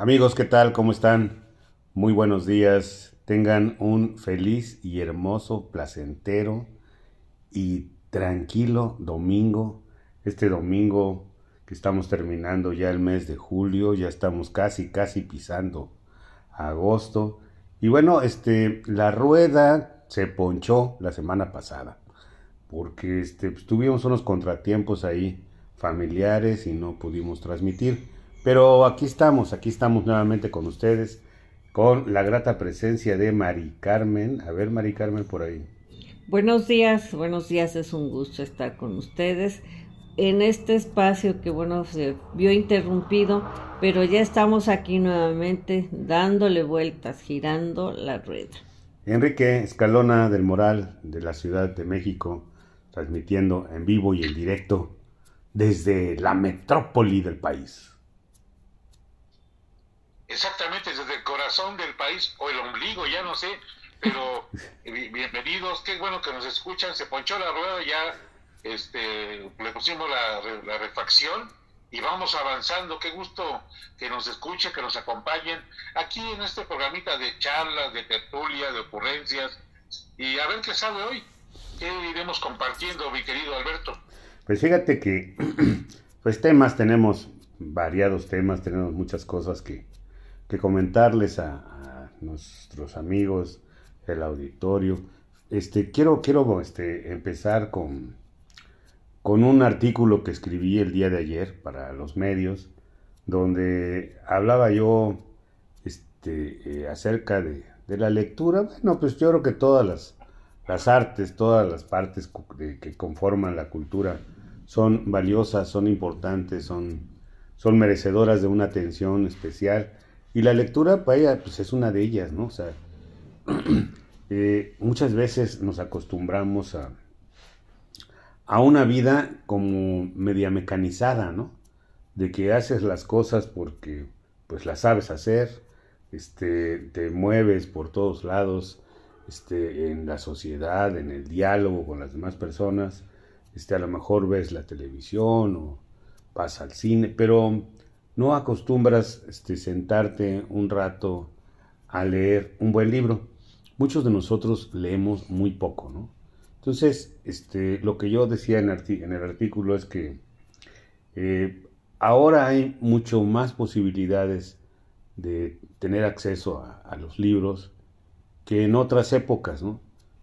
Amigos, ¿qué tal? ¿Cómo están? Muy buenos días. Tengan un feliz y hermoso, placentero y tranquilo domingo. Este domingo que estamos terminando ya el mes de julio, ya estamos casi, casi pisando agosto. Y bueno, este, la rueda se ponchó la semana pasada porque este, pues, tuvimos unos contratiempos ahí familiares y no pudimos transmitir. Pero aquí estamos, aquí estamos nuevamente con ustedes, con la grata presencia de Mari Carmen. A ver, Mari Carmen, por ahí. Buenos días, buenos días, es un gusto estar con ustedes en este espacio que, bueno, se vio interrumpido, pero ya estamos aquí nuevamente dándole vueltas, girando la rueda. Enrique Escalona del Moral de la Ciudad de México, transmitiendo en vivo y en directo desde la metrópoli del país. Exactamente, desde el corazón del país o el ombligo, ya no sé, pero bienvenidos, qué bueno que nos escuchan, se ponchó la rueda, ya este, le pusimos la, refacción y vamos avanzando, qué gusto que nos escuchen, que nos acompañen aquí en este programita de charlas, de tertulia, de ocurrencias y a ver qué sale hoy, qué iremos compartiendo, mi querido Alberto. Pues fíjate que, pues temas tenemos, variados temas, tenemos muchas cosas que, que comentarles a, nuestros amigos, el auditorio. Este, quiero quiero este, empezar con, con un artículo que escribí el día de ayer para los medios, donde hablaba yo este, eh, acerca de, la lectura. Bueno, pues yo creo que todas las, las artes, todas las partes que conforman la cultura son valiosas, son importantes, son, son merecedoras de una atención especial y la lectura ella pues es una de ellas, ¿no? O sea, eh, muchas veces nos acostumbramos a, a una vida como media mecanizada, ¿no? De que haces las cosas porque pues las sabes hacer, este, te mueves por todos lados, este, en la sociedad, en el diálogo con las demás personas, este, a lo mejor ves la televisión o vas al cine, pero no acostumbras este, sentarte un rato a leer un buen libro. Muchos de nosotros leemos muy poco, ¿no? Entonces, este, lo que yo decía en, el artículo es que eh, ahora hay mucho más posibilidades de tener acceso a, los libros que en otras épocas.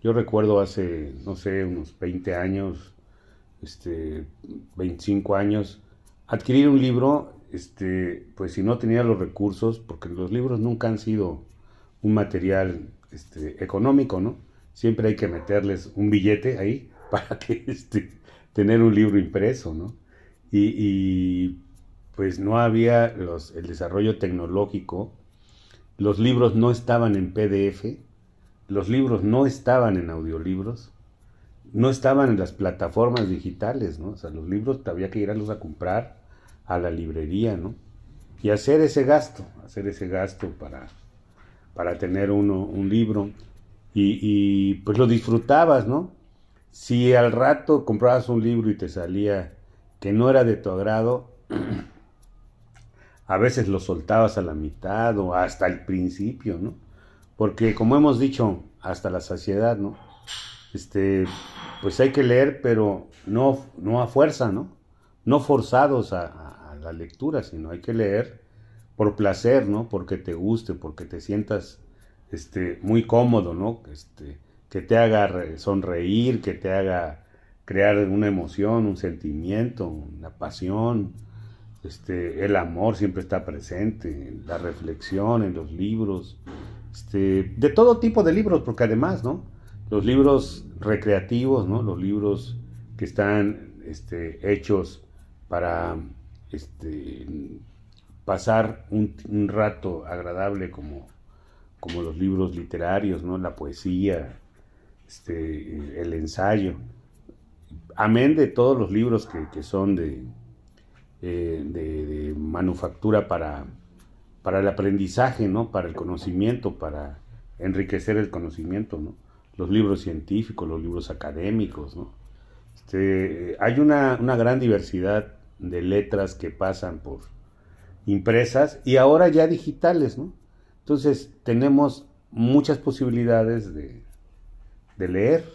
Yo recuerdo hace, no sé, unos 20 años, este, 25 años, adquirir un libro este, pues si no tenía los recursos, porque los libros nunca han sido un material este, económico, ¿no? Siempre hay que meterles un billete ahí para que este, tener un libro impreso, ¿no? Y, pues no había los, el desarrollo tecnológico, los libros no estaban en PDF, los libros no estaban en audiolibros, no estaban en las plataformas digitales, ¿no? O sea, los libros había que irlos a comprar a la librería, ¿no? Y hacer ese gasto, hacer ese gasto para, para tener uno un libro. Y, pues lo disfrutabas, ¿no? Si al rato comprabas un libro y te salía que no era de tu agrado, a veces lo soltabas a la mitad o hasta el principio, ¿no? Porque como hemos dicho, hasta la saciedad, ¿no? Este, pues hay que leer, pero no, no a fuerza, ¿no? No forzados a, la lectura, sino hay que leer por placer, ¿no? Porque te guste, porque te sientas este, muy cómodo, ¿no? Este, que te haga sonreír, que te haga crear una emoción, un sentimiento, una pasión. Este, el amor siempre está presente, la reflexión, en los libros, este, de todo tipo de libros, porque además, ¿no? Los libros recreativos, ¿no? Los libros que están este, hechos para este, pasar un, rato agradable como, como los libros literarios, ¿no? la poesía, este, el ensayo. Amén de todos los libros que, son eh, de, de, manufactura para, para el aprendizaje, ¿no? para el conocimiento, para enriquecer el conocimiento. ¿no? Los libros científicos, los libros académicos. ¿no? Este, hay una, una gran diversidad de letras que pasan por, impresas y ahora ya digitales, ¿no? Entonces tenemos muchas posibilidades de, de leer.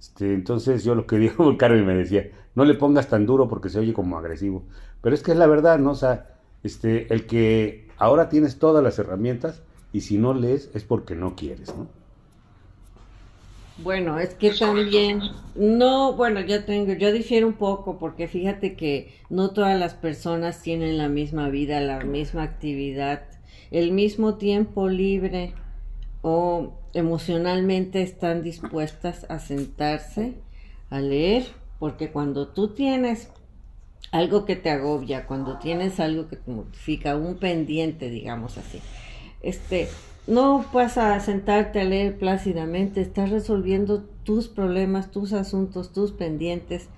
Este, entonces yo lo que dijo Carmen me decía, no le pongas tan duro porque se oye como agresivo. Pero es que es la verdad, ¿no? O sea, este, el que ahora tienes todas las herramientas y si no lees es porque no quieres, ¿no? Bueno, es que también, no, bueno, ya tengo, yo difiero un poco porque fíjate que no todas las personas tienen la misma vida, la misma actividad, el mismo tiempo libre o emocionalmente están dispuestas a sentarse a leer, porque cuando tú tienes algo que te agobia, cuando tienes algo que te mortifica, un pendiente, digamos así, este, no vas a sentarte a leer plácidamente, estás resolviendo tus problemas, tus asuntos, tus pendientes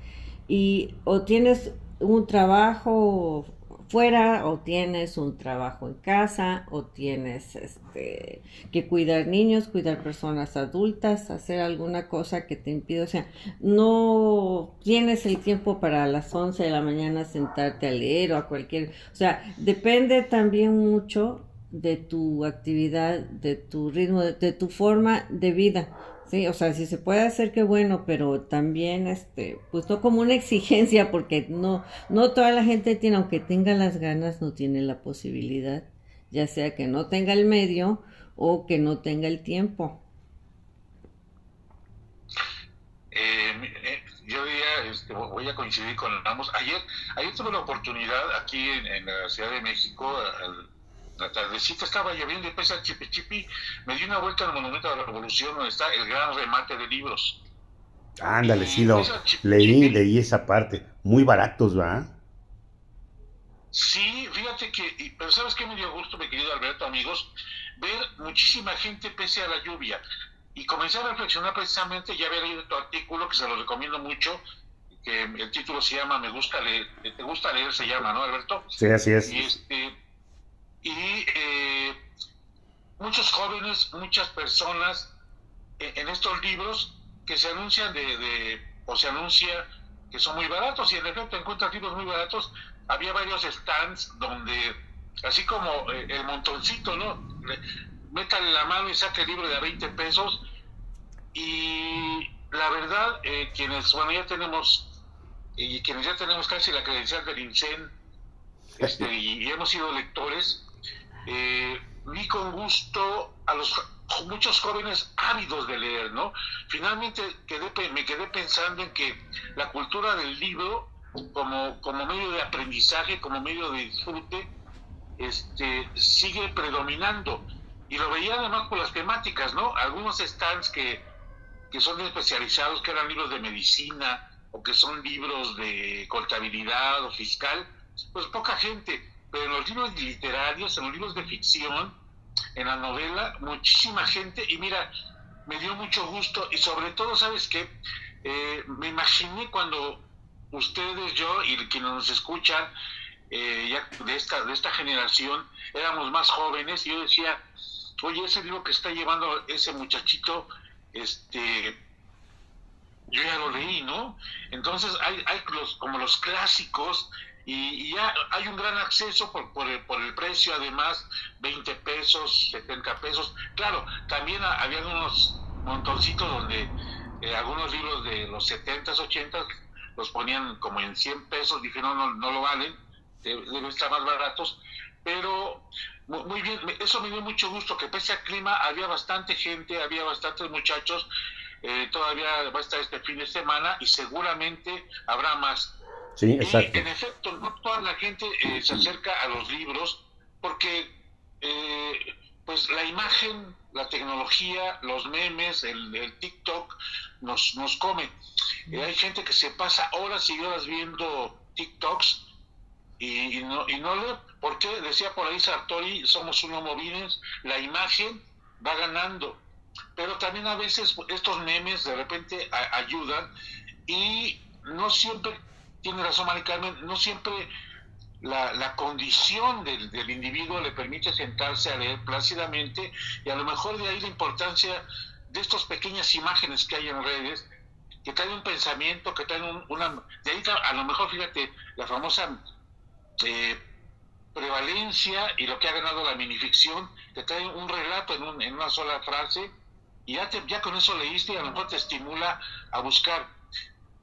y o tienes un trabajo fuera o tienes un trabajo en casa o tienes este que cuidar niños, cuidar personas adultas, hacer alguna cosa que te impida, o sea, no tienes el tiempo para las 11 de la mañana sentarte a leer o a cualquier, o sea, depende también mucho de tu actividad, de tu ritmo, de, tu forma de vida. Sí, o sea, si se puede hacer, qué bueno, pero también, este, pues no como una exigencia, porque no, no toda la gente tiene, aunque tenga las ganas, no tiene la posibilidad, ya sea que no tenga el medio o que no tenga el tiempo. Eh, eh, yo este, voy a coincidir con ambos. Ayer, ayer tuve la oportunidad aquí en, la Ciudad de México, al la tardecita estaba lloviendo y empecé a chipi chipi, me di una vuelta al Monumento de la Revolución donde está el gran remate de libros. Ándale, sí, lo leí, leí esa parte. Muy baratos, ¿va? Sí, fíjate que, pero ¿sabes qué me dio gusto, mi querido Alberto, amigos? Ver muchísima gente pese a la lluvia. Y comencé a reflexionar precisamente, ya había leído tu artículo, que se lo recomiendo mucho, que el título se llama Me gusta leer, ¿te gusta leer? Se llama, ¿no, Alberto? Sí, así es. Y este, y eh, muchos jóvenes, muchas personas en, estos libros que se anuncian de, o se anuncia que son muy baratos y en efecto encuentran libros muy baratos. Había varios stands donde, así como eh, el montoncito, ¿no? Métale la mano y saque el libro de a 20 pesos. Y la verdad, eh, quienes, bueno, ya tenemos, y quienes ya tenemos casi la credencial del INSEN, este, y hemos sido lectores, eh, vi con gusto a los muchos jóvenes ávidos de leer, ¿no? Finalmente quedé, me quedé pensando en que la cultura del libro, como, como medio de aprendizaje, como medio de disfrute, este, sigue predominando. Y lo veía además por las temáticas, ¿no? Algunos stands que, que son especializados, que eran libros de medicina o que son libros de contabilidad o fiscal, pues poca gente pero en los libros literarios, en los libros de ficción, en la novela, muchísima gente, y mira, me dio mucho gusto, y sobre todo, ¿sabes qué? Eh, me imaginé cuando ustedes, yo y quienes nos escuchan, eh, ya de esta, de esta generación, éramos más jóvenes, y yo decía, oye, ese libro que está llevando ese muchachito, este, yo ya lo leí, ¿no? Entonces hay, hay como los clásicos y, ya hay un gran acceso por, por, el, por el precio, además, 20 pesos, 70 pesos. Claro, también había unos montoncitos donde eh, algunos libros de los 70s, 80 los ponían como en 100 pesos, dije, no, no, no lo valen, deben estar más baratos, pero muy bien, eso me dio mucho gusto, que pese al clima había bastante gente, había bastantes muchachos, eh, todavía va a estar este fin de semana y seguramente habrá más. Sí, exacto. Y en efecto, no toda la gente eh, se acerca a los libros porque eh, pues la imagen, la tecnología, los memes, el, TikTok nos, nos come. Eh, hay gente que se pasa horas y horas viendo TikToks y, no, y no lee. ¿Por qué? Decía por ahí Sartori, somos unos movines, la imagen va ganando. Pero también a veces estos memes de repente ayudan y no siempre tiene razón, Mari Carmen, no siempre la, condición del, individuo le permite sentarse a leer plácidamente y a lo mejor de ahí la importancia de estas pequeñas imágenes que hay en redes, que traen un pensamiento, que traen una... De ahí a lo mejor, fíjate, la famosa eh, prevalencia y lo que ha ganado la minificción, que trae un relato en, un, en una sola frase, y ya, ya con eso leíste y a lo mejor te estimula a buscar.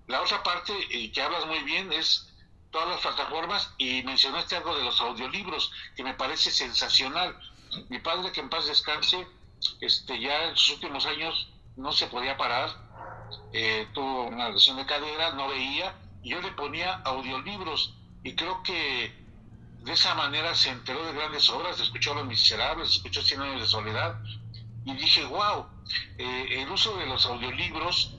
La otra parte, y que hablas muy bien, es todas las plataformas y mencionaste algo de los audiolibros, que me parece sensacional. Mi padre, que en paz descanse, este, ya en sus últimos años no se podía parar, eh, tuvo una lesión de cadera, no veía, y yo le ponía audiolibros, y creo que de esa manera se enteró de grandes obras, escuchó Los Miserables, escuchó Cien años de soledad, y dije, wow, eh, el uso de los audiolibros,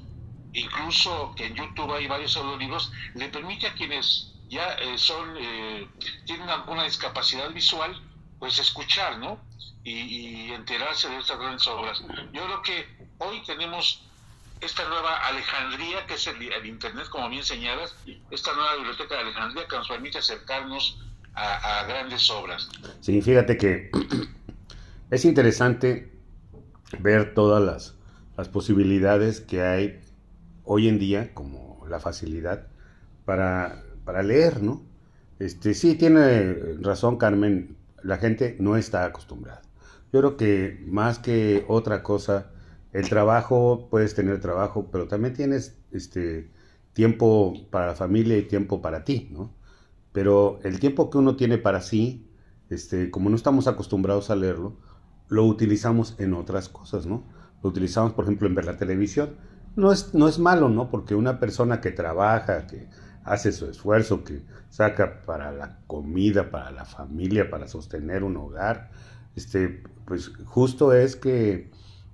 incluso que en YouTube hay varios audiolibros, le permite a quienes ya eh, son, eh, tienen alguna discapacidad visual, pues escuchar, ¿no? Y, enterarse de estas grandes obras. Yo creo que hoy tenemos esta nueva Alejandría, que es el, Internet, como bien señalas, esta nueva biblioteca de Alejandría que nos permite acercarnos a, a grandes obras. Sí, fíjate que es interesante ver todas las, las posibilidades que hay hoy en día, como la facilidad para, para leer, ¿no? Este, sí, tiene razón Carmen, la gente no está acostumbrada. Yo creo que más que otra cosa, el trabajo, puedes tener trabajo, pero también tienes este, tiempo para la familia y tiempo para ti, ¿no? Pero el tiempo que uno tiene para sí, este, como no estamos acostumbrados a leerlo, lo utilizamos en otras cosas, ¿no? Lo utilizamos, por ejemplo, en ver la televisión. No es, no es malo, ¿no? Porque una persona que trabaja, que hace su esfuerzo, que saca para la comida, para la familia, para sostener un hogar, este, pues justo es que,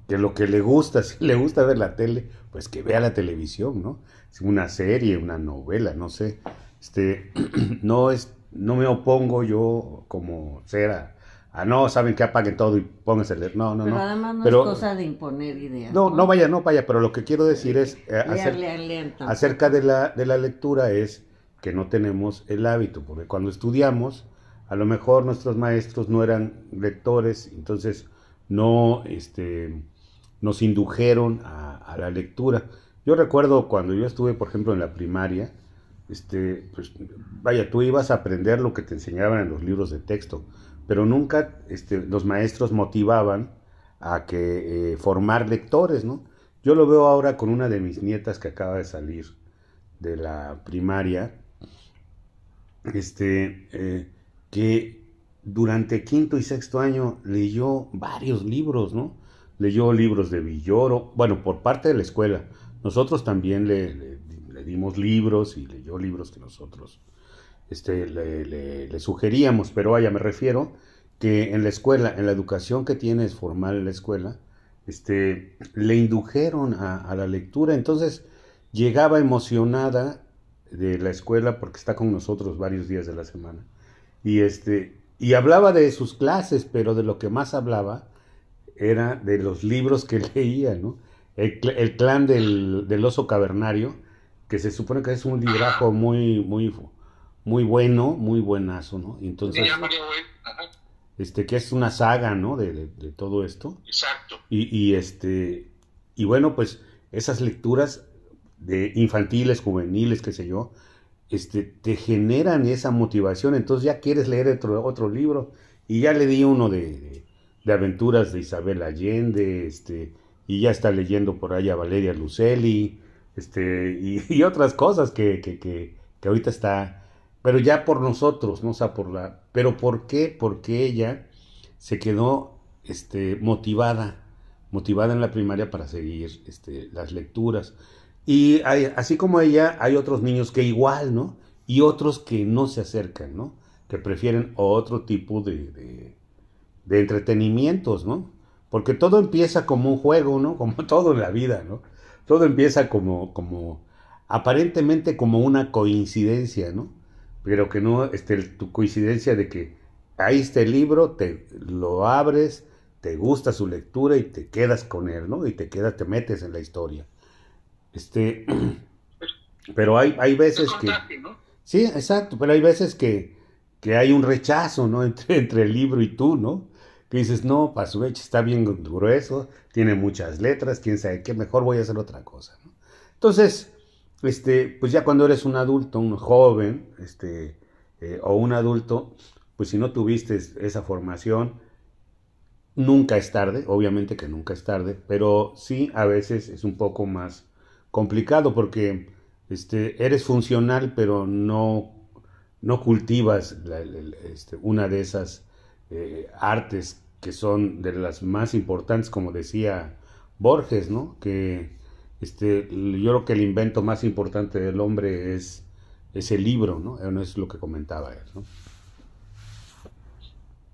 que lo que le gusta, si le gusta ver la tele, pues que vea la televisión, ¿no? Una serie, una novela, no sé. Este, no es, no me opongo yo como ser Ah, no, saben que apaguen todo y pónganse a leer. No, no, pero no. Además no es cosa de imponer ideas. No, no, vaya, no vaya, pero lo que quiero decir es. Eh, acerca de la, de la lectura es que no tenemos el hábito, porque cuando estudiamos, a lo mejor nuestros maestros no eran lectores, entonces no este, nos indujeron a, a la lectura. Yo recuerdo cuando yo estuve, por ejemplo, en la primaria, este, pues, vaya, tú ibas a aprender lo que te enseñaban en los libros de texto pero nunca este, los maestros motivaban a que eh, formar lectores, ¿no? Yo lo veo ahora con una de mis nietas que acaba de salir de la primaria, este, eh, que durante quinto y sexto año leyó varios libros, ¿no? Leyó libros de Villoro, bueno, por parte de la escuela. Nosotros también le dimos libros y leyó libros que nosotros este, le, sugeríamos, pero vaya, me refiero que en la escuela, en la educación que tienes formal en la escuela, este, le indujeron a, la lectura, entonces llegaba emocionada de la escuela porque está con nosotros varios días de la semana y este y hablaba de sus clases, pero de lo que más hablaba era de los libros que leía, ¿no? El, clan del, del, oso cavernario, que se supone que es un librajo muy, muy muy bueno, muy buenazo, ¿no? entonces, este, que es una saga, ¿no? De, todo esto. Exacto. Y, este, y bueno, pues esas lecturas de infantiles, juveniles, qué sé yo, este, te generan esa motivación, entonces ya quieres leer otro, otro libro, y ya le di uno de, de, aventuras de Isabel Allende, este, y ya está leyendo por ahí a Valeria Lucelli, este, y, otras cosas que, que, que, que ahorita está pero ya por nosotros, no o sea, por la, pero ¿por qué? Porque ella se quedó este, motivada, motivada en la primaria para seguir este, las lecturas. Y así como ella, hay otros niños que igual, ¿no? Y otros que no se acercan, ¿no? Que prefieren otro tipo de, de, de entretenimientos, ¿no? Porque todo empieza como un juego, ¿no? Como todo en la vida, ¿no? Todo empieza como, como, aparentemente como una coincidencia, ¿no? Pero que no, este, tu coincidencia de que ahí está el libro, te lo abres, te gusta su lectura y te quedas con él, ¿no? Y te quedas, te metes en la historia. Este, pero hay, hay veces que... Sí, exacto, pero hay veces que, que hay un rechazo, ¿no? Entre, entre el libro y tú, ¿no? Que dices, no, Pasuech está bien grueso, tiene muchas letras, quién sabe qué, mejor voy a hacer otra cosa, ¿no? Entonces, este, pues ya cuando eres un adulto, un joven, este, eh, o un adulto, pues si no tuviste esa formación, nunca es tarde, obviamente que nunca es tarde, pero sí a veces es un poco más complicado porque este, eres funcional, pero no, no cultivas este, una de esas eh, artes que son de las más importantes, como decía Borges, ¿no? Que este, yo creo que el invento más importante del hombre es, ese libro, ¿no? Eso es lo que comentaba él, ¿no?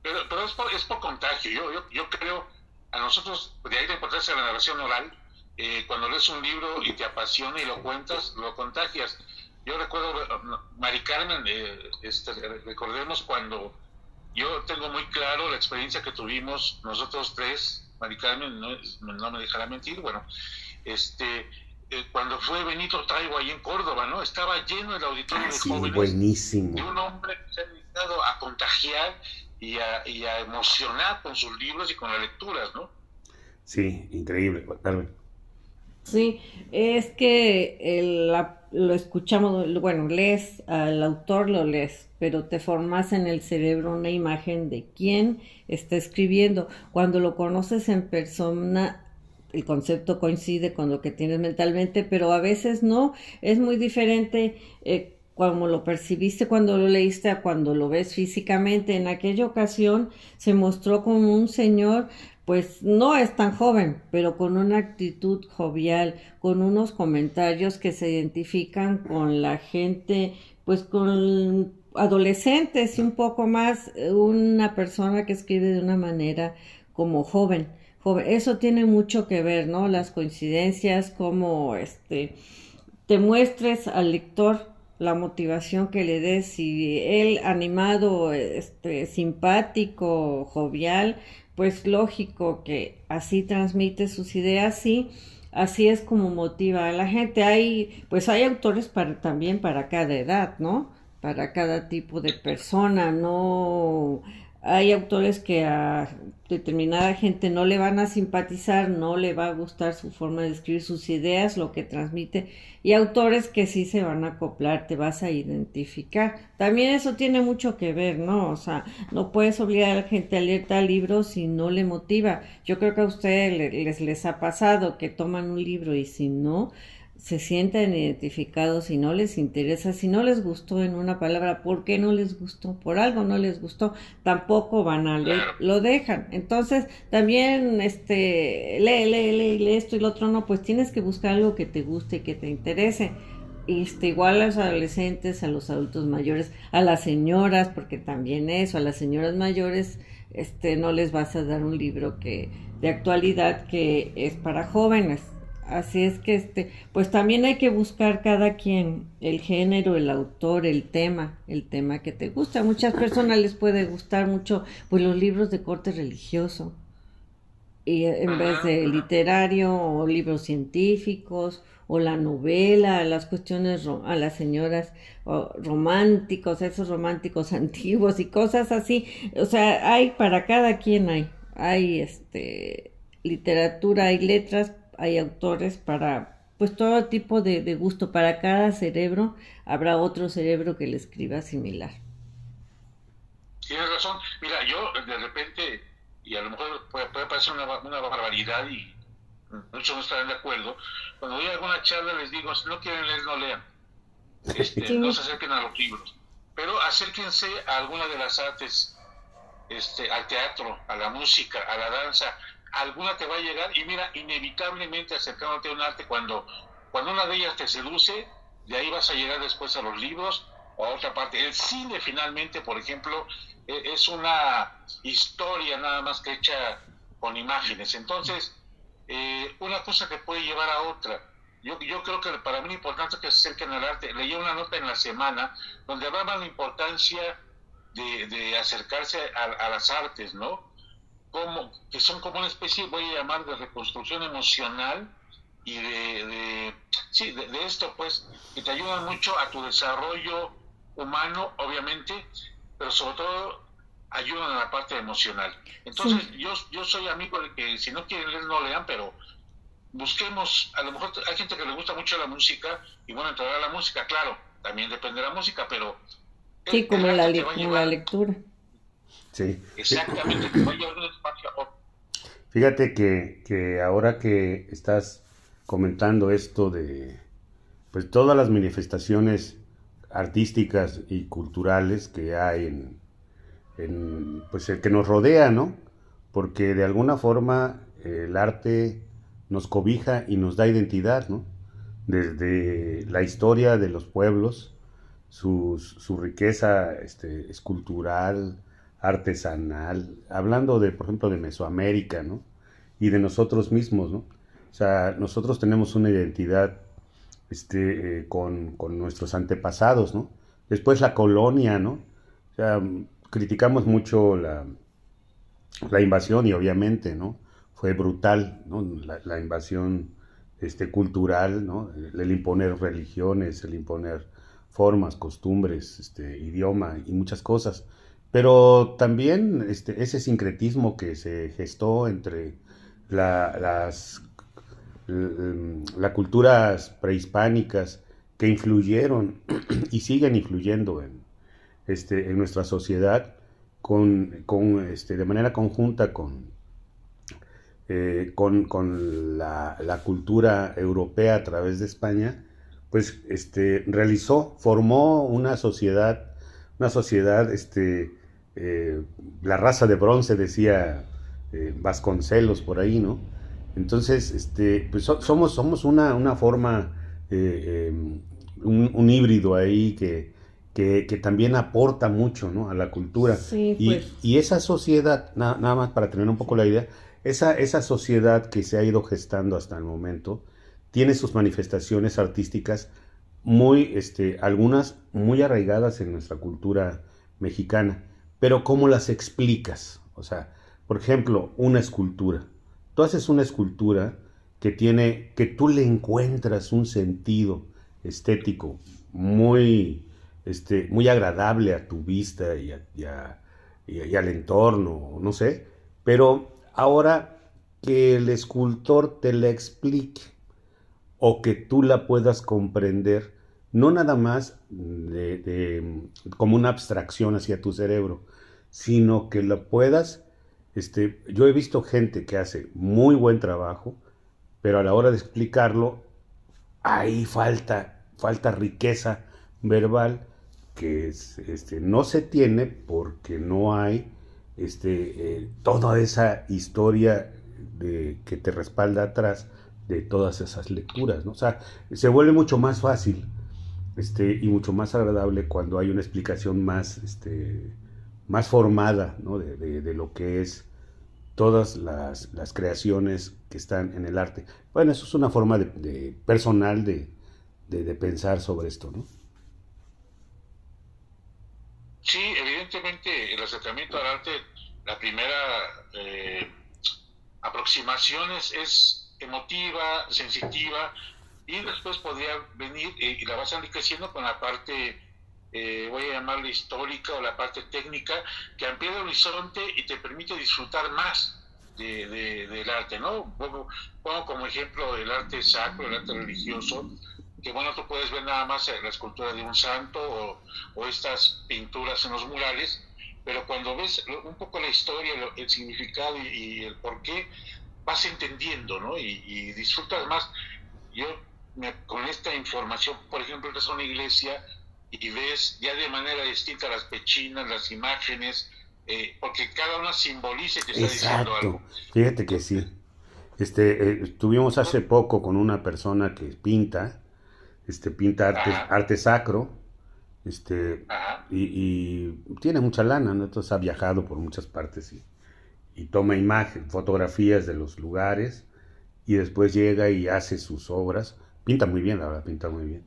Pero, pero es, por, es por contagio. Yo, yo, yo creo, a nosotros, de ahí la importancia de la narración oral, eh, cuando lees un libro y te apasiona y lo cuentas, lo contagias. Yo recuerdo, Mari Carmen, eh, este, recordemos cuando yo tengo muy claro la experiencia que tuvimos nosotros tres, Mari Carmen no, no me dejará mentir, bueno, este, eh, cuando fue Benito Taibo ahí en Córdoba, ¿no? Estaba lleno el auditorio ah, de sí, jóvenes. Buenísimo. De un hombre que se ha dedicado a contagiar y a, y a emocionar con sus libros y con las lecturas, ¿no? Sí, increíble, Carmen. Sí, es que el, lo escuchamos, bueno, lees al autor, lo lees, pero te formas en el cerebro una imagen de quién está escribiendo. Cuando lo conoces en persona, el concepto coincide con lo que tienes mentalmente, pero a veces no, es muy diferente eh, como lo percibiste cuando lo leíste a cuando lo ves físicamente. En aquella ocasión se mostró como un señor, pues no es tan joven, pero con una actitud jovial, con unos comentarios que se identifican con la gente, pues con adolescentes y un poco más, una persona que escribe de una manera como joven. Eso tiene mucho que ver, ¿no? Las coincidencias, como este te muestres al lector la motivación que le des, si él animado, este, simpático, jovial, pues lógico que así transmite sus ideas, sí, así es como motiva a la gente. Hay, pues hay autores también para cada edad, ¿no? Para cada tipo de persona, no hay autores que a determinada gente no le van a simpatizar, no le va a gustar su forma de escribir sus ideas, lo que transmite, y autores que sí se van a acoplar, te vas a identificar. También eso tiene mucho que ver, ¿no? O sea, no puedes obligar a la gente a leer tal libro si no le motiva. Yo creo que a ustedes les, les ha pasado que toman un libro y si no, se sienten identificados, si no les interesa, si no les gustó en una palabra, ¿por qué no les gustó? Por algo no les gustó, tampoco van a leer, lo dejan. Entonces, también, este, lee, lee, lee, lee esto y lo otro, no, pues tienes que buscar algo que te guste, que te interese. Este, igual a los adolescentes, a los adultos mayores, a las señoras, porque también eso, a las señoras mayores, este, no les vas a dar un libro que, de actualidad que es para jóvenes Así es que este, pues también hay que buscar cada quien el género, el autor, el tema, el tema que te gusta. A muchas personas les puede gustar mucho pues los libros de corte religioso y eh, en vez de literario o libros científicos o la novela, las cuestiones a las señoras románticos, esos románticos antiguos y cosas así. O sea, hay para cada quien hay, hay este literatura, hay letras hay autores para pues todo tipo de, gusto. Para cada cerebro habrá otro cerebro que le escriba similar. Tienes razón. Mira, yo de repente, y a lo mejor puede, parecer una, barbaridad y muchos no estarán de acuerdo, cuando doy alguna charla les digo, si no quieren leer, no lean. Este, No se acerquen a los libros. Pero acérquense a alguna de las artes, este, al teatro, a la música, a la danza, alguna te va a llegar y mira, inevitablemente acercándote a un arte, cuando, cuando una de ellas te seduce, de ahí vas a llegar después a los libros o a otra parte. El cine finalmente, por ejemplo, e, es una historia nada más que hecha con imágenes. Entonces, eh, una cosa que puede llevar a otra. Yo, yo creo que para mí lo importante es que se acerquen al arte. Leí una nota en la semana donde hablaba la importancia de, acercarse a, las artes, ¿no? Como, que son como una especie, voy a llamar, de reconstrucción emocional y de, de sí, de, esto, pues, que te ayudan mucho a tu desarrollo humano, obviamente, pero sobre todo ayudan a la parte emocional. Entonces, yo, yo soy amigo de que si no quieren leer, no lean, pero busquemos, a lo mejor hay gente que le gusta mucho la música y bueno, entrar a la música, claro, también depende de la música, pero... Sí, como, la, como la lectura Sí. Exactamente, que vaya un espacio. Fíjate que, que ahora que estás comentando esto de pues todas las manifestaciones artísticas y culturales que hay en, en pues el que nos rodea, ¿no? Porque de alguna forma el arte nos cobija y nos da identidad, ¿no? Desde la historia de los pueblos, su riqueza este, escultural, artesanal, hablando de, por ejemplo, de Mesoamérica, ¿no? Y de nosotros mismos, ¿no? O sea, nosotros tenemos una identidad este, eh, con, con, nuestros antepasados, ¿no? Después la colonia, ¿no? O sea, criticamos mucho la, la invasión y obviamente, ¿no? Fue brutal, ¿no? La, invasión este, cultural, ¿no? El imponer religiones, el imponer formas, costumbres, este, idioma y muchas cosas. Pero también este, ese sincretismo que se gestó entre la, las las culturas prehispánicas que influyeron y siguen influyendo en, este, en nuestra sociedad con, con este, de manera conjunta con, eh, con, con la, la, cultura europea a través de España, pues este, realizó, formó una sociedad, una sociedad, este, eh, la raza de bronce, decía eh, Vasconcelos por ahí, ¿no? Entonces, este, pues somos, somos una, una forma, eh, em, un, híbrido ahí que, que, también aporta mucho ¿no? a la cultura. Sí, y, pues. y, esa sociedad, nada más para tener un poco la idea, esa, esa sociedad que se ha ido gestando hasta el momento, tiene sus manifestaciones artísticas muy, este, algunas muy arraigadas en nuestra cultura mexicana. Pero ¿cómo las explicas? O sea, por ejemplo, una escultura Tú haces una escultura que tiene, que tú le encuentras un sentido estético muy, este, muy agradable a tu vista y, al entorno, no sé, pero ahora que el escultor te la explique o que tú la puedas comprender, no nada más como una abstracción hacia tu cerebro, sino que la puedas este, yo he visto gente que hace muy buen trabajo, pero a la hora de explicarlo, ahí falta, falta riqueza verbal que este, no se tiene porque no hay este, eh, toda esa historia de, que te respalda atrás de todas esas lecturas. ¿no? O sea, se vuelve mucho más fácil este, y mucho más agradable cuando hay una explicación más, este, más formada de, lo que es todas las, las, creaciones que están en el arte. Bueno, eso es una forma de, personal de, de, pensar sobre esto, ¿no? Sí, evidentemente el acercamiento al arte, la primera eh, aproximación es, emotiva, sensitiva, y después podría venir eh, y la vas enriqueciendo con la parte eh, voy a llamarle histórica o la parte técnica, que amplía el horizonte y te permite disfrutar más de, del arte, ¿no? Pongo, como ejemplo el arte sacro, el arte religioso, que bueno, tú puedes ver nada más la escultura de un santo o, estas pinturas en los murales, pero cuando ves un poco la historia, el significado y, el por qué, vas entendiendo, ¿no? Y, disfrutas más. Yo con esta información, por ejemplo, es una iglesia y ves ya de manera distinta las pechinas, las imágenes, eh, porque cada una simboliza y te está diciendo algo. Fíjate que sí. Este, eh, estuvimos hace poco con una persona que pinta, este, pinta arte, arte sacro, este, y, tiene mucha lana, ¿no? Entonces ha viajado por muchas partes y, y toma imágenes, fotografías de los lugares, y después llega y hace sus obras. Pinta muy bien, la verdad, pinta muy bien.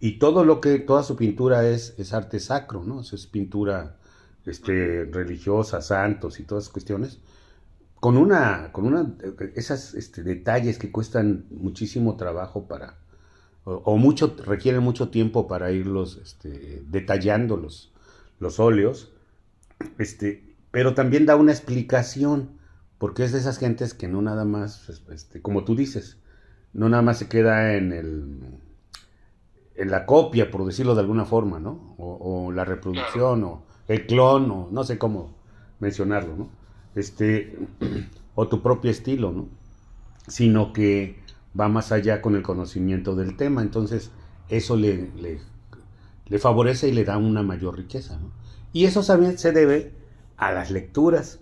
Y todo lo que, toda su pintura es, es arte sacro, ¿no? Es pintura este, religiosa, santos y todas esas cuestiones, con una, con una, esas este, detalles que cuestan muchísimo trabajo para, o, mucho, requieren mucho tiempo para irlos este, detallando los, los óleos, este, pero también da una explicación, porque es de esas gentes que no nada más, este, como tú dices, no nada más se queda en el en la copia, por decirlo de alguna forma, ¿no? O, la reproducción, o el clon, o no sé cómo mencionarlo, ¿no? Este, o tu propio estilo, ¿no? Sino que va más allá con el conocimiento del tema, entonces eso le, le, favorece y le da una mayor riqueza, ¿no? Y eso también se debe a las lecturas.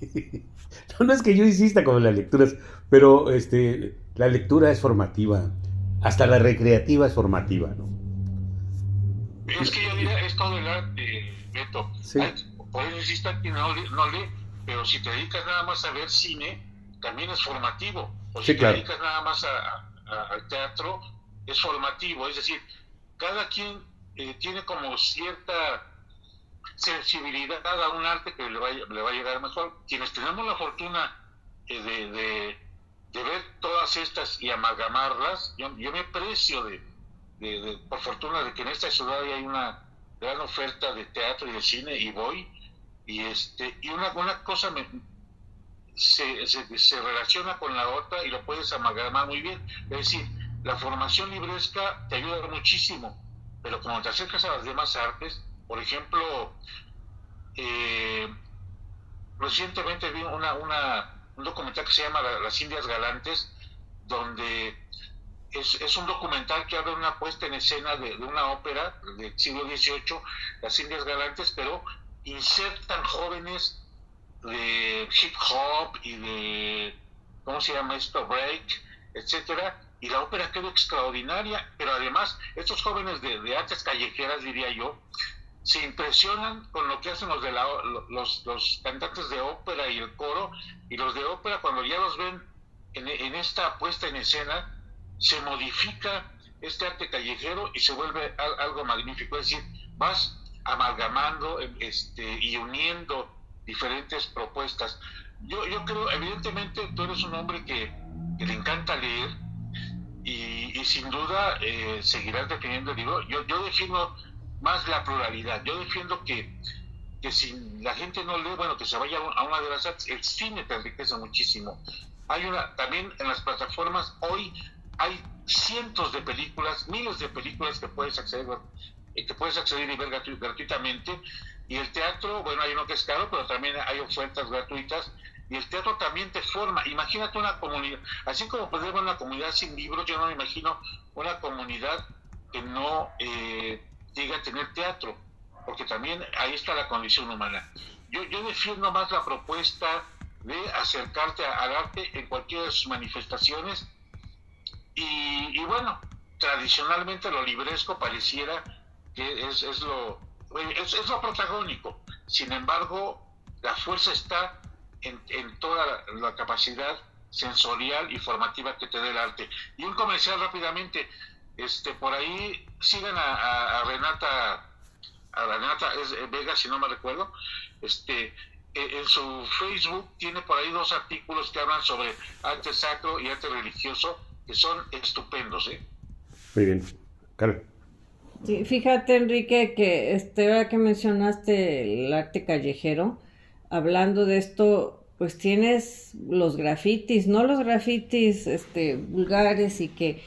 no, es que yo insista con las lecturas, pero este, la lectura es formativa, hasta la recreativa es formativa, ¿no? Es que yo diría, es todo el arte, Beto. Sí. Por eso insisto que no, no lee, pero si te dedicas nada más a ver cine, también es formativo. O si te dedicas nada más al teatro, es formativo. Es decir, cada quien eh, tiene como cierta sensibilidad a un arte que le va, le va a llegar mejor. Quienes tenemos la fortuna eh, de, de, ver todas estas y amalgamarlas, yo, yo me precio de, de, por fortuna de que en esta ciudad hay una gran oferta de teatro y de cine y voy y este y una, una cosa se, se, relaciona con la otra y lo puedes amalgamar muy bien. Es decir, la formación libresca te ayuda muchísimo, pero cuando te acercas a las demás artes, por ejemplo, eh, recientemente vi una, un documental que se llama Las Indias Galantes, donde es, es, un documental que habla de una puesta en escena de, una ópera del siglo XVIII, Las Indias Galantes, pero insertan jóvenes de hip hop y de, ¿cómo se llama esto? Break, etcétera. Y la ópera quedó extraordinaria, pero además estos jóvenes de, de artes callejeras, diría yo, se impresionan con lo que hacen los, de la, los, los cantantes de ópera y el coro, y los de ópera cuando ya los ven en, esta puesta en escena, se modifica este arte callejero y se vuelve algo magnífico. Es decir, vas amalgamando este, y uniendo diferentes propuestas. Yo, yo creo, evidentemente, tú eres un hombre que, le encanta leer y, y sin duda eh, seguirás defendiendo el libro. Yo, yo defino más la pluralidad. Yo defiendo que, que si la gente no lee, bueno, que se vaya a una de las artes. El cine te enriquece muchísimo. Hay una, también en las plataformas, hoy hay cientos de películas, miles de películas que puedes acceder, eh, que puedes acceder y ver gratuitamente y el teatro, bueno, hay uno que es caro, pero también hay ofertas gratuitas. Y el teatro también te forma. Imagínate una comunidad, así como haber una comunidad sin libros, yo no me imagino una comunidad que no eh, llegue tener teatro, porque también ahí está la condición humana. Yo, yo defiendo más la propuesta de acercarte al arte en cualquiera de sus manifestaciones. Y, y bueno, tradicionalmente lo libresco pareciera que es, es lo, es, lo protagónico. Sin embargo, la fuerza está en, toda la, capacidad sensorial y formativa que te dé el arte. Y un comercial rápidamente, este, por ahí sigan a, Renata, a Renata es Vega, si no me recuerdo, este, e, en su Facebook tiene por ahí dos artículos que hablan sobre arte sacro y arte religioso, que son estupendos. ¿eh? Muy bien. Sí, fíjate, Enrique, que este, ahora que mencionaste el arte callejero, hablando de esto, pues tienes los grafitis, no los grafitis este, vulgares y que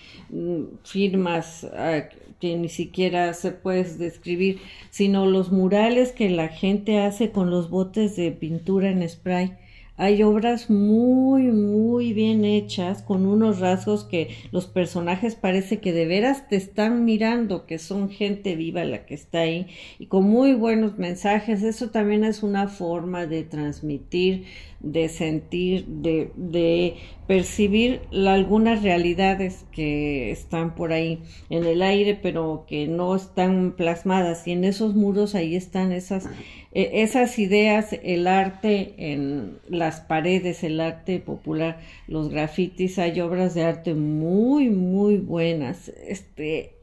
firmas ah, que ni siquiera se puedes describir, sino los murales que la gente hace con los botes de pintura en spray hay obras muy, muy bien hechas, con unos rasgos que los personajes parece que de veras te están mirando, que son gente viva la que está ahí, y con muy buenos mensajes. Eso también es una forma de transmitir, de sentir, de, de percibir algunas realidades que están por ahí en el aire, pero que no están plasmadas. Y en esos muros ahí están esas esas ideas, el arte en las paredes, el arte popular, los grafitis, hay obras de arte muy, muy buenas, este,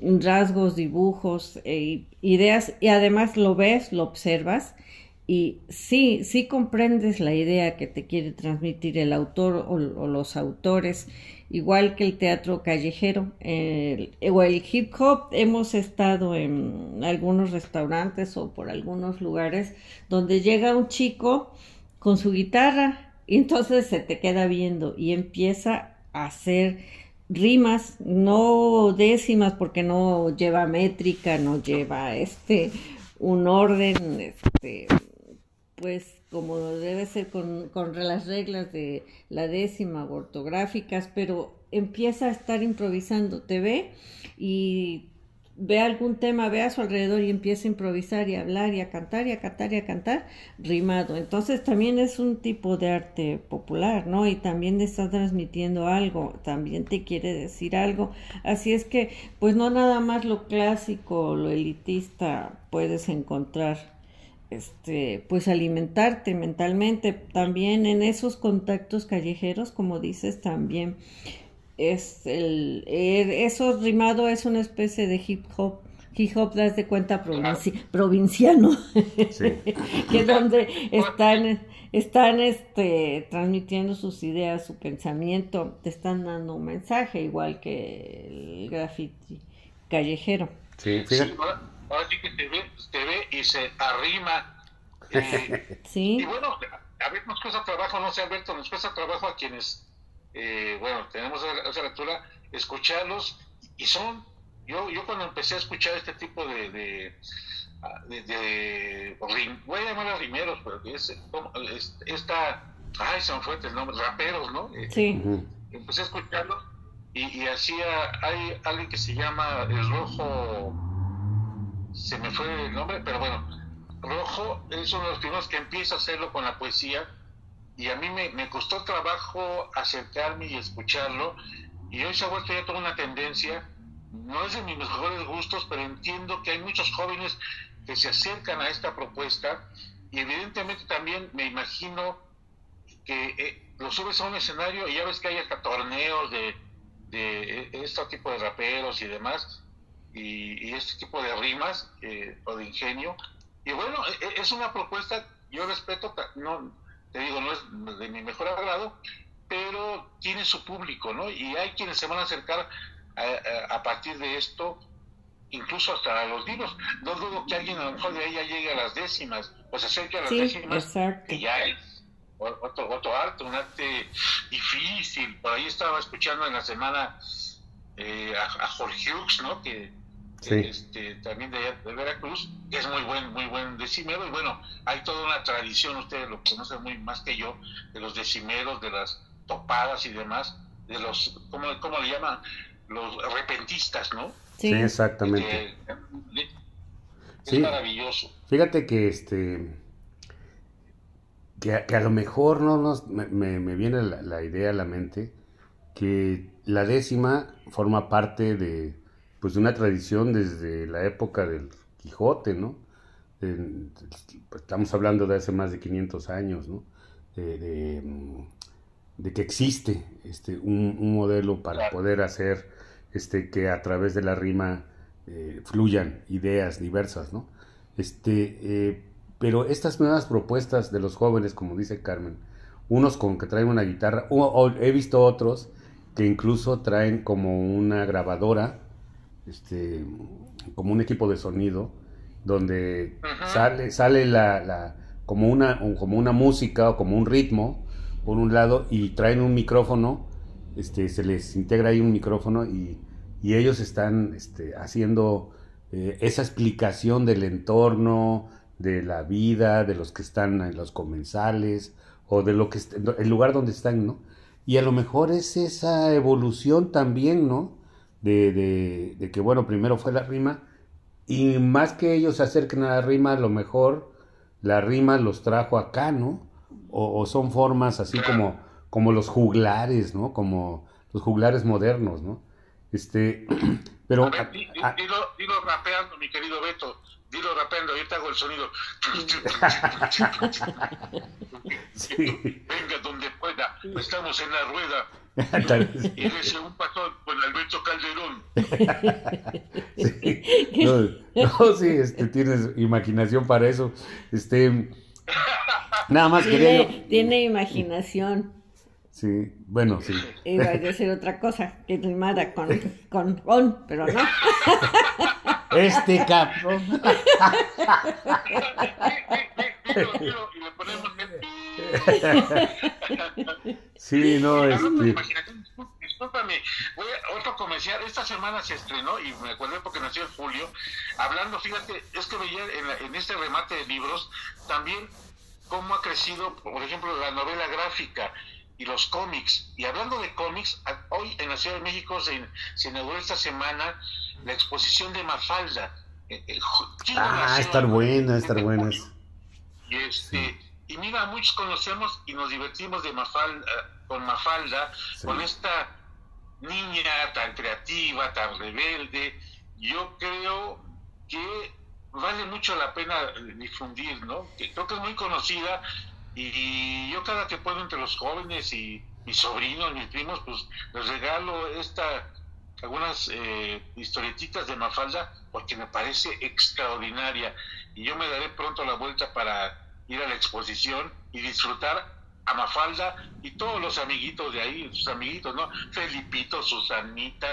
rasgos, dibujos, e, ideas, y además lo ves, lo observas, y sí, sí comprendes la idea que te quiere transmitir el autor o los autores, igual que el teatro callejero o el hip hop. Hemos estado en algunos restaurantes o por algunos lugares donde llega un chico con su guitarra y entonces se te queda viendo y empieza a hacer rimas, no décimas porque no lleva métrica, no lleva este un orden este pues como debe ser con, con las reglas de la décima ortográficas, pero empieza a estar improvisando, te ve y ve algún tema, ve a su alrededor y empieza a improvisar y a hablar y a cantar y a cantar y a cantar rimado. Entonces también es un tipo de arte popular, ¿no? Y también está transmitiendo algo, también te quiere decir algo. Así es que, pues no nada más lo clásico, lo elitista puedes encontrar. Este, pues alimentarte mentalmente. También en esos contactos callejeros, como dices, también es el, eso rimado es una especie de hip hop hip hop das de cuenta provinciano. Que donde están están este transmitiendo sus ideas su pensamiento. Te están dando un mensaje igual que el graffiti callejero. Sí, fíjate. Ahora sí que te ve, te ve y se arrima. Eh, sí. y bueno a ver nos cuesta trabajo no sé Alberto nos cuesta trabajo a quienes eh, bueno, tenemos esa lectura, escucharlos. Y son, yo, yo cuando empecé a escuchar este tipo de, de, de, voy a llamar a rimeros, pero es, esta, ay, son fuertes nombres, raperos, ¿no? Eh, sí. Empecé a escucharlos y, y hacía, hay alguien que se llama el Rojo, se me fue el nombre, pero bueno, Rojo es uno de los primeros que empieza a hacerlo con la poesía y a mí me, me, costó trabajo acercarme y escucharlo y hoy se ha vuelto ya toda una tendencia, no es de mis mejores gustos, pero entiendo que hay muchos jóvenes que se acercan a esta propuesta y evidentemente también me imagino que eh, lo subes a un escenario y ya ves que hay hasta torneos de, de eh, este tipo de raperos y demás y, y este tipo de rimas eh, o de ingenio y bueno, e, e, es una propuesta, yo respeto, no, te digo, no es de mi mejor agrado, pero tiene su público, ¿no? Y hay quienes se van a acercar a, partir de esto, incluso hasta a los libros. No dudo que alguien a lo mejor de ahí ya llegue a las décimas, o se acerque a las décimas, que ya es otro, otro arte, un arte difícil. Por ahí estaba escuchando en la semana eh, a, Jorge Hughes, ¿no? Que este, también de, Veracruz, es muy buen, muy buen decimero, y bueno, hay toda una tradición, ustedes lo conocen muy más que yo, de los decimeros, de las topadas y demás, de los, ¿cómo, cómo le llaman? Los repentistas, ¿no? Sí, exactamente. es maravilloso. Fíjate que este que a, lo mejor no nos, me, me viene la, la, idea a la mente que la décima forma parte de, pues de una tradición desde la época del Quijote, ¿no? estamos hablando de hace más de 500 años, ¿no? De, que existe este, un, modelo para poder hacer este, que a través de la rima eh, fluyan ideas diversas, ¿no? Este, eh, pero estas nuevas propuestas de los jóvenes, como dice Carmen, unos con que traen una guitarra, o he visto otros que incluso traen como una grabadora este, como un equipo de sonido, donde sale, sale la, como, una, como una música o como un ritmo, por un lado, y traen un micrófono, este, se les integra ahí un micrófono y, ellos están este, haciendo eh, esa explicación del entorno, de la vida, de los que están en los comensales, o de lo que el lugar donde están, ¿no? Y a lo mejor es esa evolución también, ¿no? De, de, que, bueno, primero fue la rima, y más que ellos se acerquen a la rima, a lo mejor la rima los trajo acá, ¿no? O, son formas así como, como los juglares, ¿no? Como los juglares modernos, ¿no? Este, pero... dilo, rapeando, mi querido Beto, dilo rapeando, te hago el sonido. Venga donde estamos en la rueda, y ese un pastor con Alberto Calderón. sí, no, sí, este, tienes imaginación para eso. Este, nada más quería yo... Tiene imaginación. Sí, bueno, sí. Iba a decir otra cosa, que rimada con, con, con, pero no. Este cabrón. y le ponemos Sí, no, es. Este... Discúlpame, voy a, otro comercial. Esta semana se estrenó, y me acuerdo porque nació en julio, hablando, fíjate, es que veía en, este remate de libros también cómo ha crecido, por ejemplo, la novela gráfica y los cómics. Y hablando de cómics, hoy en la Ciudad de México se, se inauguró esta semana la exposición de Mafalda. Eh, eh, ah, estar buena, estar buena. Y, este, y mira, muchos conocemos y nos divertimos de Mafalda, con Mafalda, con esta niña tan creativa, tan rebelde. Yo creo que vale mucho la pena difundir, ¿no? Que creo que es muy conocida y yo cada que puedo entre los jóvenes y mis sobrinos, mis primos, pues les regalo esta algunas eh, historietitas de Mafalda porque me parece extraordinaria y yo me daré pronto la vuelta para ir a la exposición y disfrutar a Mafalda y todos los amiguitos de ahí, sus amiguitos, ¿no? Felipito, Susanita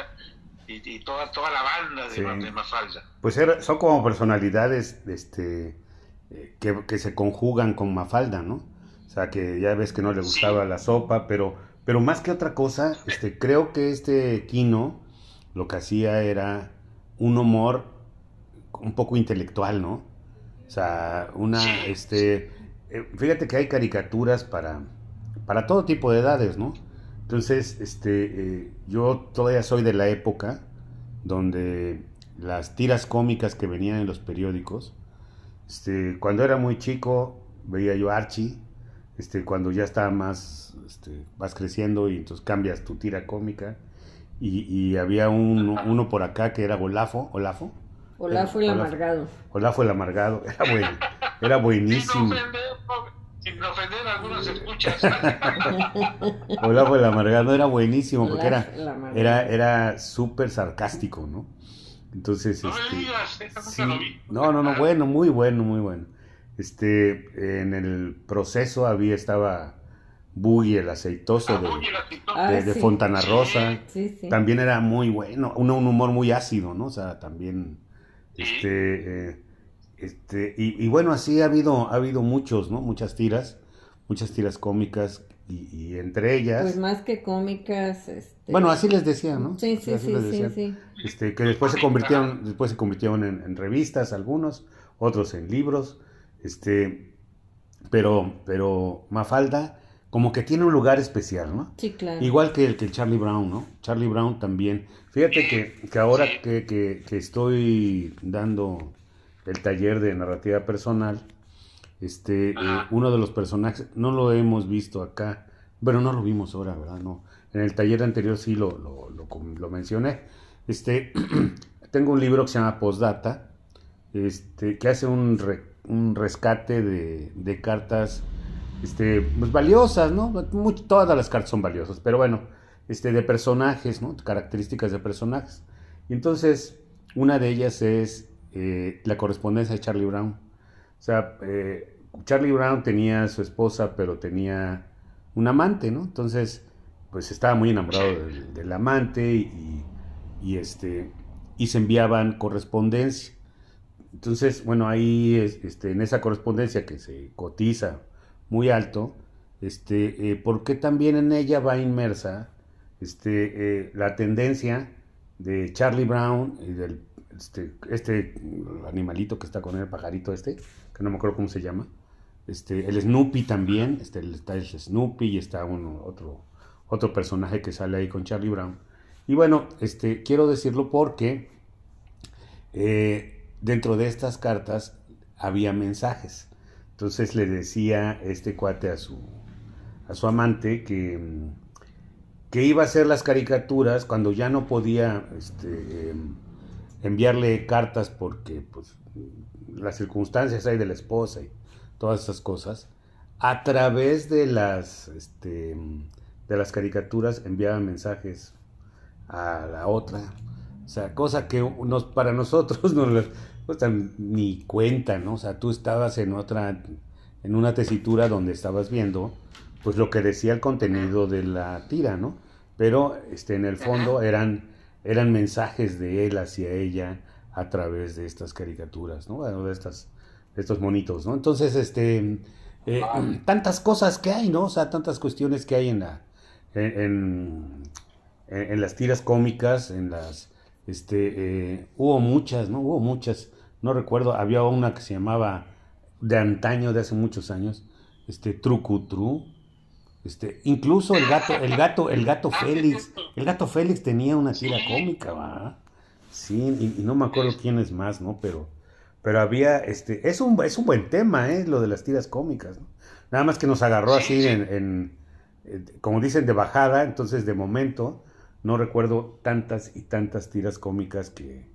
y, toda, toda la banda de, Mafalda. Pues son como personalidades este, eh, que, se conjugan con Mafalda, ¿no? O sea, que ya ves que no le gustaba la sopa, pero, pero más que otra cosa, este, creo que este Kino lo que hacía era un humor un poco intelectual, ¿no? O sea, una, este, eh, fíjate que hay caricaturas para, para todo tipo de edades, ¿no? Entonces, este, eh, yo todavía soy de la época donde las tiras cómicas que venían en los periódicos, este, cuando era muy chico veía yo Archie, este, cuando ya está más, este, vas creciendo y entonces cambias tu tira cómica, y, había uno por acá que era Olafo, Olafo. Olafo el amargado. Olafo el amargado, era, bueno, era buenísimo. Sin ofender, a algunos escuchas. Olafo el amargado era buenísimo porque era, era, era súper sarcástico, ¿no? Entonces, no este, digas, lo vi. no, no, no, bueno, muy bueno, muy bueno. Este, en el proceso había, estaba Buggy, el aceitoso de, ah, de, Fontana Rosa. También era muy bueno, un, un, humor muy ácido, ¿no? O sea, también, este, eh, este, y, bueno, así ha habido, ha habido muchos, ¿no? Muchas tiras, muchas tiras cómicas y, entre ellas... Pues más que cómicas, este... Bueno, así les decía, ¿no? Sí, sí, sí, sí, Este, que después se convirtieron, después se convirtieron en, en, revistas algunos, otros en libros, este, pero, pero Mafalda como que tiene un lugar especial, ¿no? Sí, claro. Igual que el que Charlie Brown, ¿no? Charlie Brown también. Fíjate que, que ahora que, que, estoy dando el taller de narrativa personal, este, eh, uno de los personajes, no lo hemos visto acá, bueno, no lo vimos ahora, ¿verdad? No. En el taller anterior sí lo, lo, lo, mencioné. Este, tengo un libro que se llama Postdata, este, que hace un, un rescate de, de cartas este, pues valiosas, ¿no? todas las cartas son valiosas, pero bueno, este, de personajes, ¿no? Características de personajes. Y entonces, una de ellas es eh, la correspondencia de Charlie Brown. O sea, eh, Charlie Brown tenía su esposa, pero tenía un amante, ¿no? Entonces, pues estaba muy enamorado del, amante y, y, este, y se enviaban correspondencia. Entonces, bueno, ahí este, en esa correspondencia que se cotiza muy alto, este, eh, porque también en ella va inmersa este, eh, la tendencia de Charlie Brown y del este, este animalito que está con el pajarito este, que no me acuerdo cómo se llama, este, el Snoopy también, este, está el Snoopy y está uno, otro, otro personaje que sale ahí con Charlie Brown. Y bueno, este, quiero decirlo porque eh, dentro de estas cartas había mensajes. Entonces le decía este cuate a su, a su amante que, que iba a hacer las caricaturas cuando ya no podía este, enviarle cartas porque pues, las circunstancias hay de la esposa y todas esas cosas. A través de las, este, de las caricaturas enviaba mensajes a la otra. O sea, cosa que nos, para nosotros nos, pues ni cuenta, ¿no? O sea, tú estabas en otra, en una tesitura donde estabas viendo, pues lo que decía el contenido de la tira, ¿no? Pero este, en el fondo eran, eran mensajes de él hacia ella a través de estas caricaturas, ¿no? Bueno, de, estas, de estos monitos, ¿no? Entonces, este, eh, tantas cosas que hay, ¿no? O sea, tantas cuestiones que hay en la, en, en, las tiras cómicas, en las, este, eh, hubo muchas, ¿no? Hubo muchas no recuerdo, había una que se llamaba de antaño, de hace muchos años, este, Trucutru, este, incluso el gato, el gato, el gato Félix, el gato Félix tenía una tira cómica, ¿va? Sí, y, no me acuerdo quién es más, ¿no? Pero, pero había, este, es un, es un buen tema, ¿eh? Lo de las tiras cómicas, ¿no? Nada más que nos agarró así en, como dicen, de bajada, entonces de momento no recuerdo tantas y tantas tiras cómicas que,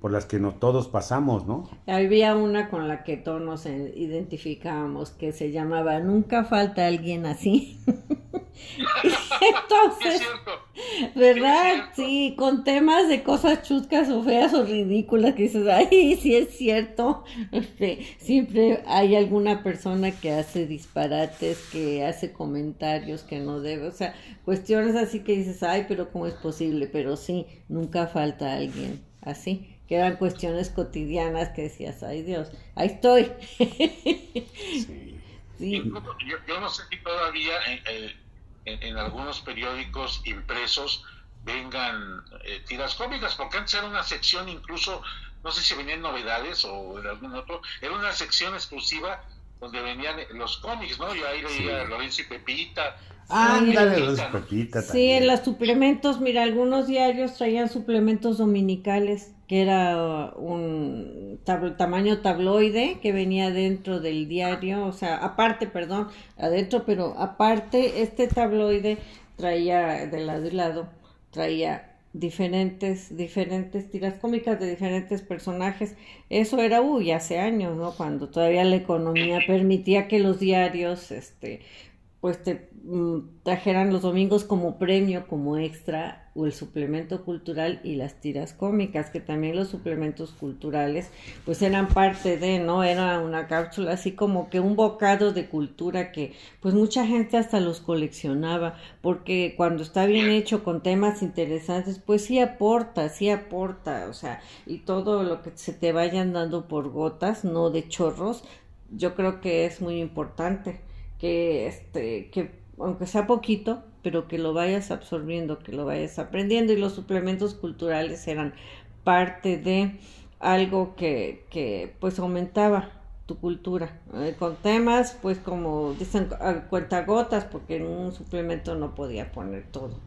por las que no todos pasamos, ¿no? Había una con la que todos nos identificábamos que se llamaba Nunca falta alguien así. Entonces, ¿verdad? Sí, con temas de cosas chuscas o feas o ridículas que dices, ay, sí es cierto. Este, siempre hay alguna persona que hace disparates, que hace comentarios que no debe, o sea, cuestiones así que dices, ay, pero ¿cómo es posible? Pero sí, nunca falta alguien así que eran cuestiones cotidianas que decías, ay Dios, ahí estoy. sí. Yo, no sé si todavía en, en, algunos periódicos impresos vengan eh, tiras cómicas, porque antes era una sección incluso, no sé si venían novedades o en algún otro, era una sección exclusiva donde venían los cómics, ¿no? Yo ahí leía Lorenzo y Pepita, Ah, los Pepita. Sí, en los suplementos, mira, algunos diarios traían suplementos dominicales, que era un tamaño tabloide que venía dentro del diario, o sea, aparte, perdón, adentro, pero aparte, este tabloide traía de lado y lado, traía diferentes, diferentes tiras cómicas de diferentes personajes. Eso era, uy, hace años, ¿no? Cuando todavía la economía permitía que los diarios, este, pues te mm, trajeran los domingos como premio, como extra, o el suplemento cultural y las tiras cómicas, que también los suplementos culturales, pues eran parte de, ¿no? Era una cápsula así como que un bocado de cultura que, pues mucha gente hasta los coleccionaba, porque cuando está bien hecho con temas interesantes, pues sí aporta, sí aporta, o sea, y todo lo que se te vayan dando por gotas, no de chorros, yo creo que es muy importante que este que aunque sea poquito, pero que lo vayas absorbiendo, que lo vayas aprendiendo y los suplementos culturales eran parte de algo que, que pues aumentaba tu cultura eh, con temas pues como dicen cuentagotas porque en un suplemento no podía poner todo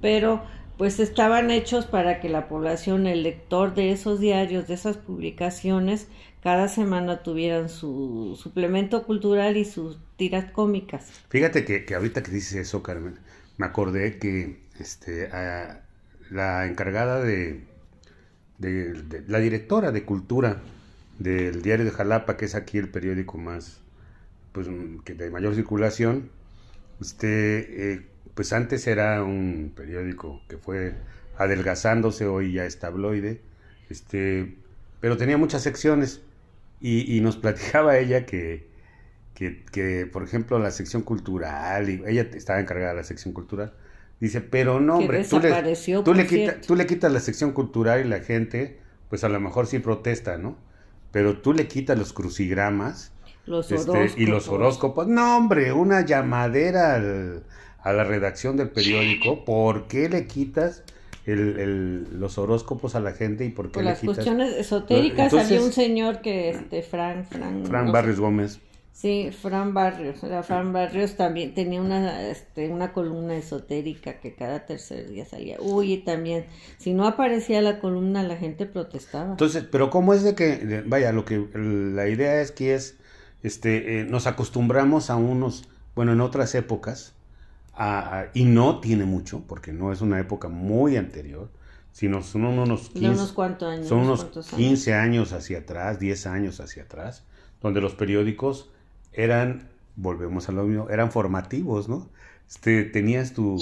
pero pues estaban hechos para que la población, el lector de esos diarios, de esas publicaciones, cada semana tuvieran su suplemento cultural y sus tiras cómicas. Fíjate que, que ahorita que dices eso, Carmen, me acordé que este, la encargada de, de, la directora de cultura del diario de Jalapa, que es aquí el periódico más, pues, que de mayor circulación, este, eh, pues antes era un periódico que fue adelgazándose, hoy ya es tabloide, este, pero tenía muchas secciones. Y, nos platicaba ella que, que, por ejemplo, la sección cultural, y ella estaba encargada de la sección cultural, dice, pero no, hombre, tú le, tú, le tú le quitas la sección cultural y la gente, pues a lo mejor sí protesta, ¿no? Pero tú le quitas los crucigramas los este, y los horóscopos. No, hombre, una llamadera al, a la redacción del periódico, ¿por qué le quitas el, los horóscopos a la gente y por qué por le las cuestiones esotéricas había un señor que este Fran Fran, Fran Barrios Gómez sí Fran Barrios. Era Fran Barrios también tenía una este una columna esotérica que cada tercer día salía. Uy y también si no aparecía la columna la gente protestaba. Entonces pero cómo es de que vaya lo que la idea es que es este eh, nos acostumbramos a unos bueno en otras épocas y no tiene mucho, porque no es una época muy anterior, sino son unos 15, años, son unos 15 años. hacia atrás, 10 años hacia atrás, donde los periódicos eran, volvemos a lo mismo, eran formativos, ¿no? Este, tenías tu,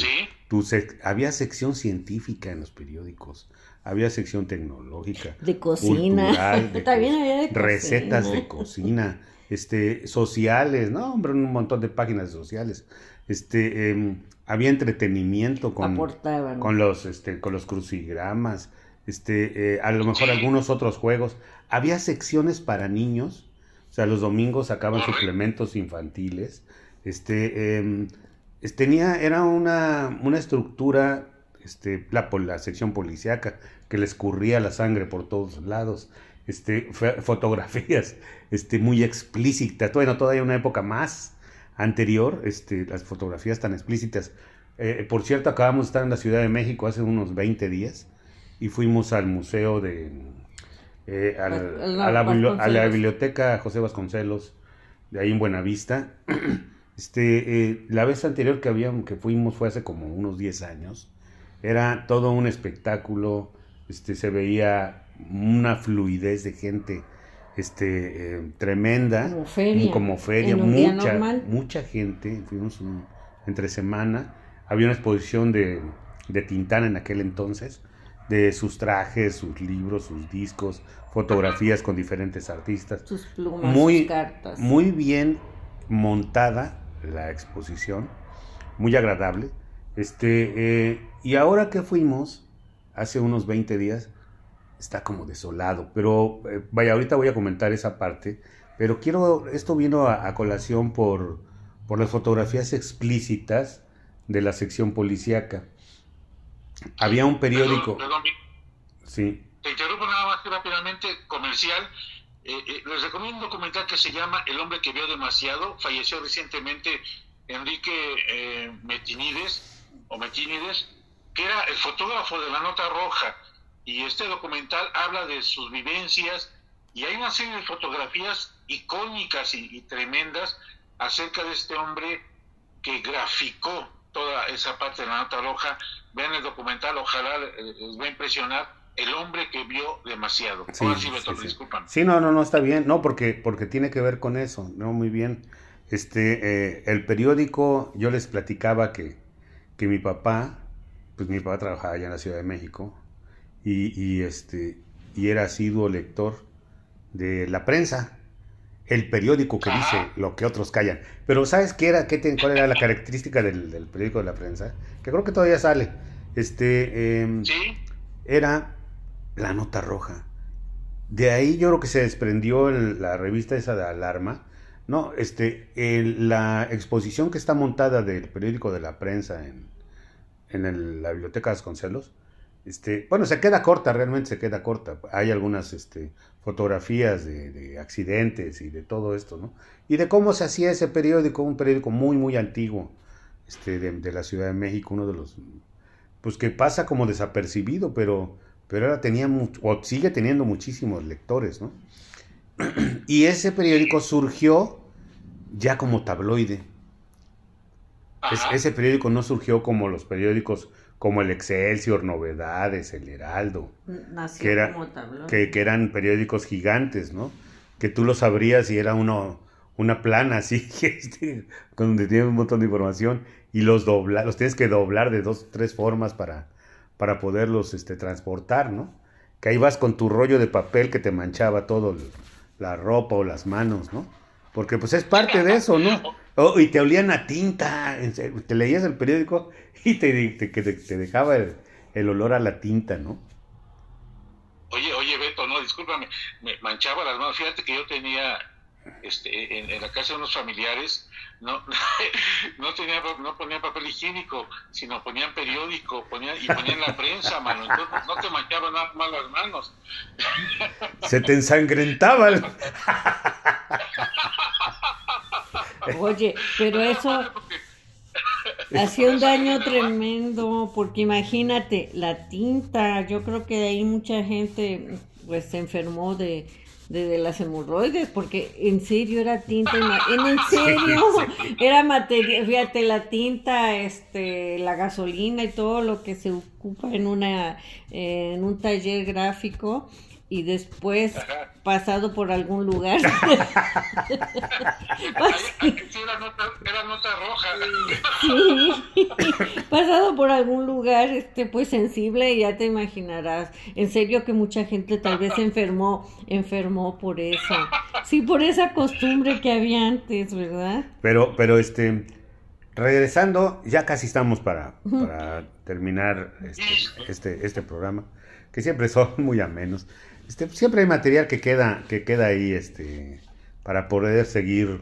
tu había sección científica en los periódicos, había sección tecnológica, de cocina, de También había de recetas de cocina, este, sociales, no, hombre, un montón de páginas sociales. Este, em, había entretenimiento con, con, los, este, con los crucigramas, este, eh, a lo mejor algunos otros juegos. Había secciones para niños, sea, los domingos sacaban suplementos infantiles. Este, em, tenía, era una, una estructura, este, la, la sección policíaca, que le escurría la sangre por todos lados. Este, fotografías este, muy explícitas, bueno, todavía una época más anterior, este, las fotografías tan explícitas. Eh, por cierto, acabamos de estar en la Ciudad de México hace unos 20 días y fuimos al museo de... Eh, a, la, biblioteca José Vasconcelos, de ahí en Buenavista. Este, eh, la vez anterior que, habíamos, que fuimos fue hace como unos 10 años. Era todo un espectáculo, este, se veía una fluidez de gente este, eh, tremenda. Como feria. Como feria, mucha, mucha gente. Fuimos entre semana. Había una exposición de, de Tintán en aquel entonces, de sus trajes, sus libros, sus discos, fotografías con diferentes artistas. Sus plumas, muy, sus cartas. Muy bien montada la exposición, muy agradable. Este, eh, y ahora que fuimos, hace unos 20 días, está como desolado. Pero eh, vaya, ahorita voy a comentar esa parte. Pero quiero, esto vino a, colación por, por las fotografías explícitas de la sección policíaca. Había un periódico. sí. Te interrumpo nada más rápidamente, comercial. Eh, eh, les recomiendo un documental que se llama El hombre que vio demasiado. Falleció recientemente Enrique eh, Metinides, o Metinides, que era el fotógrafo de la Nota Roja y este documental habla de sus vivencias y hay una serie de fotografías icónicas y, tremendas acerca de este hombre que graficó toda esa parte de la nota roja. Vean el documental, ojalá les va a impresionar el hombre que vio demasiado. Sí, sí, sí, sí, no, no, no, está bien, no, porque, porque tiene que ver con eso, no, muy bien. Este, eh, el periódico, yo les platicaba que, que mi papá, pues mi papá trabajaba allá en la Ciudad de México, y, este, y era asiduo lector de la prensa, el periódico que dice lo que otros callan. Pero ¿sabes qué era, qué cuál era la característica del, periódico de la prensa? Que creo que todavía sale. Este, em, Era la nota roja. De ahí yo creo que se desprendió la revista esa de Alarma. No, este, la exposición que está montada del periódico de la prensa en, en la biblioteca de Vasconcelos este, bueno, se queda corta, realmente se queda corta. Hay algunas este, fotografías de, accidentes y de todo esto, ¿no? Y de cómo se hacía ese periódico, un periódico muy, muy antiguo este, de, la Ciudad de México, uno de los, pues que pasa como desapercibido, pero, pero ahora tenía, o sigue teniendo muchísimos lectores, ¿no? Y ese periódico surgió ya como tabloide. ese periódico no surgió como los periódicos como el Excelsior, Novedades, el Heraldo, que, era, que, eran periódicos gigantes, ¿no? Que tú los abrías y era uno, una plana así, este, donde tienes un montón de información y los dobla, los tienes que doblar de dos, tres formas para, para poderlos este, transportar, ¿no? Que ahí vas con tu rollo de papel que te manchaba todo, la ropa o las manos, ¿no? Porque pues es parte de eso, ¿no? Oh, y te olían a tinta, te leías el periódico y te, te, te dejaba el, olor a la tinta, ¿no? Oye, oye, Beto, no, discúlpame, me manchaba las manos. Fíjate que yo tenía, este, en, la casa de unos familiares, no, no, tenía, no ponían papel higiénico, sino ponían periódico, ponían, y ponían la prensa, mano. Entonces no te manchaban nada más las manos. Se te ensangrentaban. Oye, pero eso hacía un daño tremendo, porque imagínate, la tinta, yo creo que de ahí mucha gente pues se enfermó de, de, las hemorroides, porque en serio era tinta, en, en serio era materia, fíjate, la tinta, este, la gasolina y todo lo que se ocupa en una, en un taller gráfico, y después pasado por algún lugar. era, nota, roja. pasado por algún lugar este pues sensible y ya te imaginarás. En serio que mucha gente tal vez enfermó, enfermó por eso. Sí, por esa costumbre que había antes, ¿verdad? Pero pero este regresando, ya casi estamos para, para terminar este, este, este programa, que siempre son muy amenos. Este, siempre hay material que queda, que queda ahí, este, para poder seguir,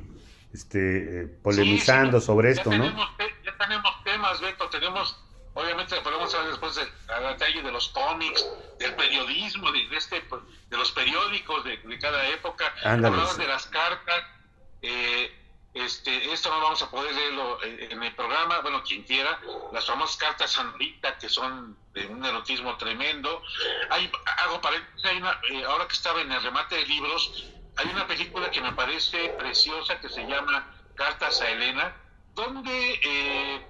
este, eh, polemizando sobre esto, ¿no? ya tenemos temas, Beto, tenemos, obviamente podemos hablar después de, detalle de los cómics, del periodismo, de, este, de los periódicos de, cada época, hablamos de las cartas, eh, este, esto no vamos a poder leerlo en el programa, bueno, quien quiera, las famosas cartas Sandrita, que son de un erotismo tremendo. Hay, hago paréntesis, hay una, eh, ahora que estaba en el remate de libros, hay una película que me parece preciosa que se llama Cartas a Elena, donde eh,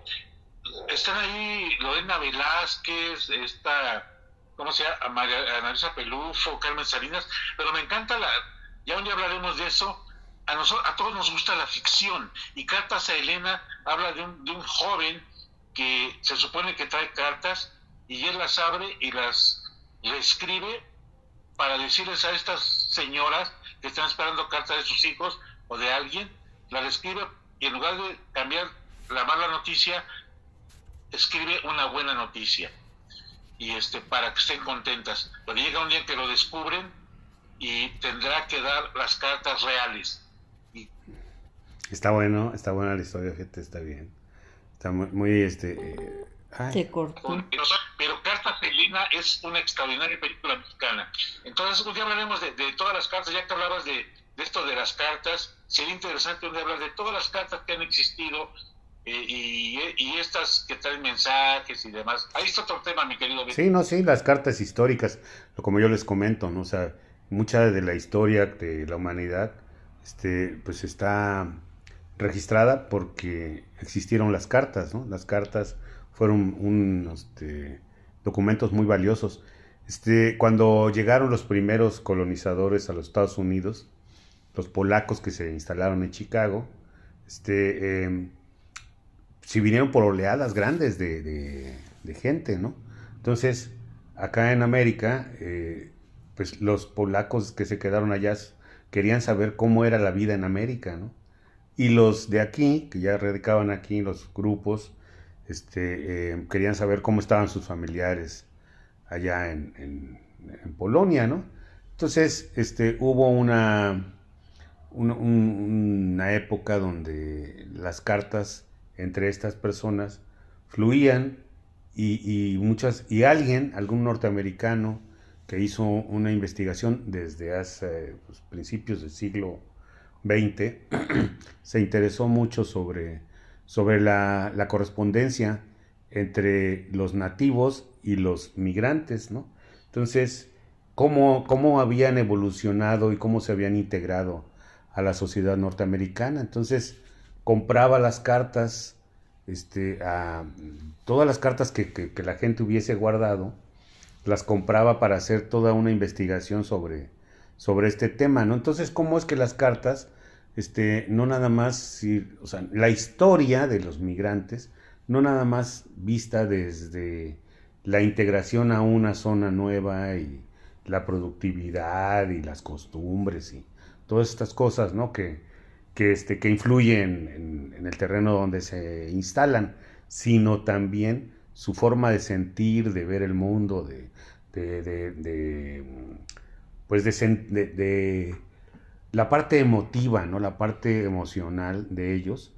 están ahí Lorena Velázquez, está, ¿cómo se llama? María, Analisa Pelufo, Carmen Salinas, pero me encanta la, ya un día hablaremos de eso, a, nosotros, a todos nos gusta la ficción. Y Cartas a Elena habla de un, de un joven que se supone que trae cartas y él las abre y las le escribe para decirles a estas señoras que están esperando cartas de sus hijos o de alguien, las escribe y en lugar de cambiar la mala noticia, escribe una buena noticia. Y este para que estén contentas. Pero llega un día que lo descubren y tendrá que dar las cartas reales Está bueno, está buena la historia, gente, está bien. Está muy, muy este... Eh, Te cortó. Pero Carta Felina es una extraordinaria película mexicana. Entonces, un día hablaremos de, todas las cartas, ya que hablabas de, esto de las cartas, sería interesante un día hablar de todas las cartas que han existido eh, y, estas que traen mensajes y demás. Ahí está otro tema, mi querido. Sí, no, sí, las cartas históricas, como yo les comento, ¿no? O sea, mucha de la historia de la humanidad, este, pues está registrada porque existieron las cartas, ¿no? Las cartas fueron un, este, documentos muy valiosos. Este, cuando llegaron los primeros colonizadores a los Estados Unidos, los polacos que se instalaron en Chicago, este, si vinieron por oleadas grandes de, gente, ¿no? Entonces, acá en América, eh, pues los polacos que se quedaron allá querían saber cómo era la vida en América, ¿no? Y los de aquí, que ya radicaban aquí, los grupos, este, eh, querían saber cómo estaban sus familiares allá en, Polonia, ¿no? Entonces, este, hubo una, una, época donde las cartas entre estas personas fluían y, muchas, y alguien, algún norteamericano, que hizo una investigación desde hace pues, principios del siglo 20, se interesó mucho sobre, sobre la, correspondencia entre los nativos y los migrantes, ¿no? Entonces, cómo, cómo habían evolucionado y cómo se habían integrado a la sociedad norteamericana. Entonces, compraba las cartas, este, a, todas las cartas que, que, la gente hubiese guardado, las compraba para hacer toda una investigación sobre, sobre este tema, ¿no? Entonces, ¿cómo es que las cartas este, no nada más, o sea, la historia de los migrantes, no nada más vista desde la integración a una zona nueva y la productividad y las costumbres y todas estas cosas, ¿no? Que, que, este, que influyen en, el terreno donde se instalan, sino también su forma de sentir, de ver el mundo, de, de, de, pues de, la parte emotiva, ¿no? La parte emocional de ellos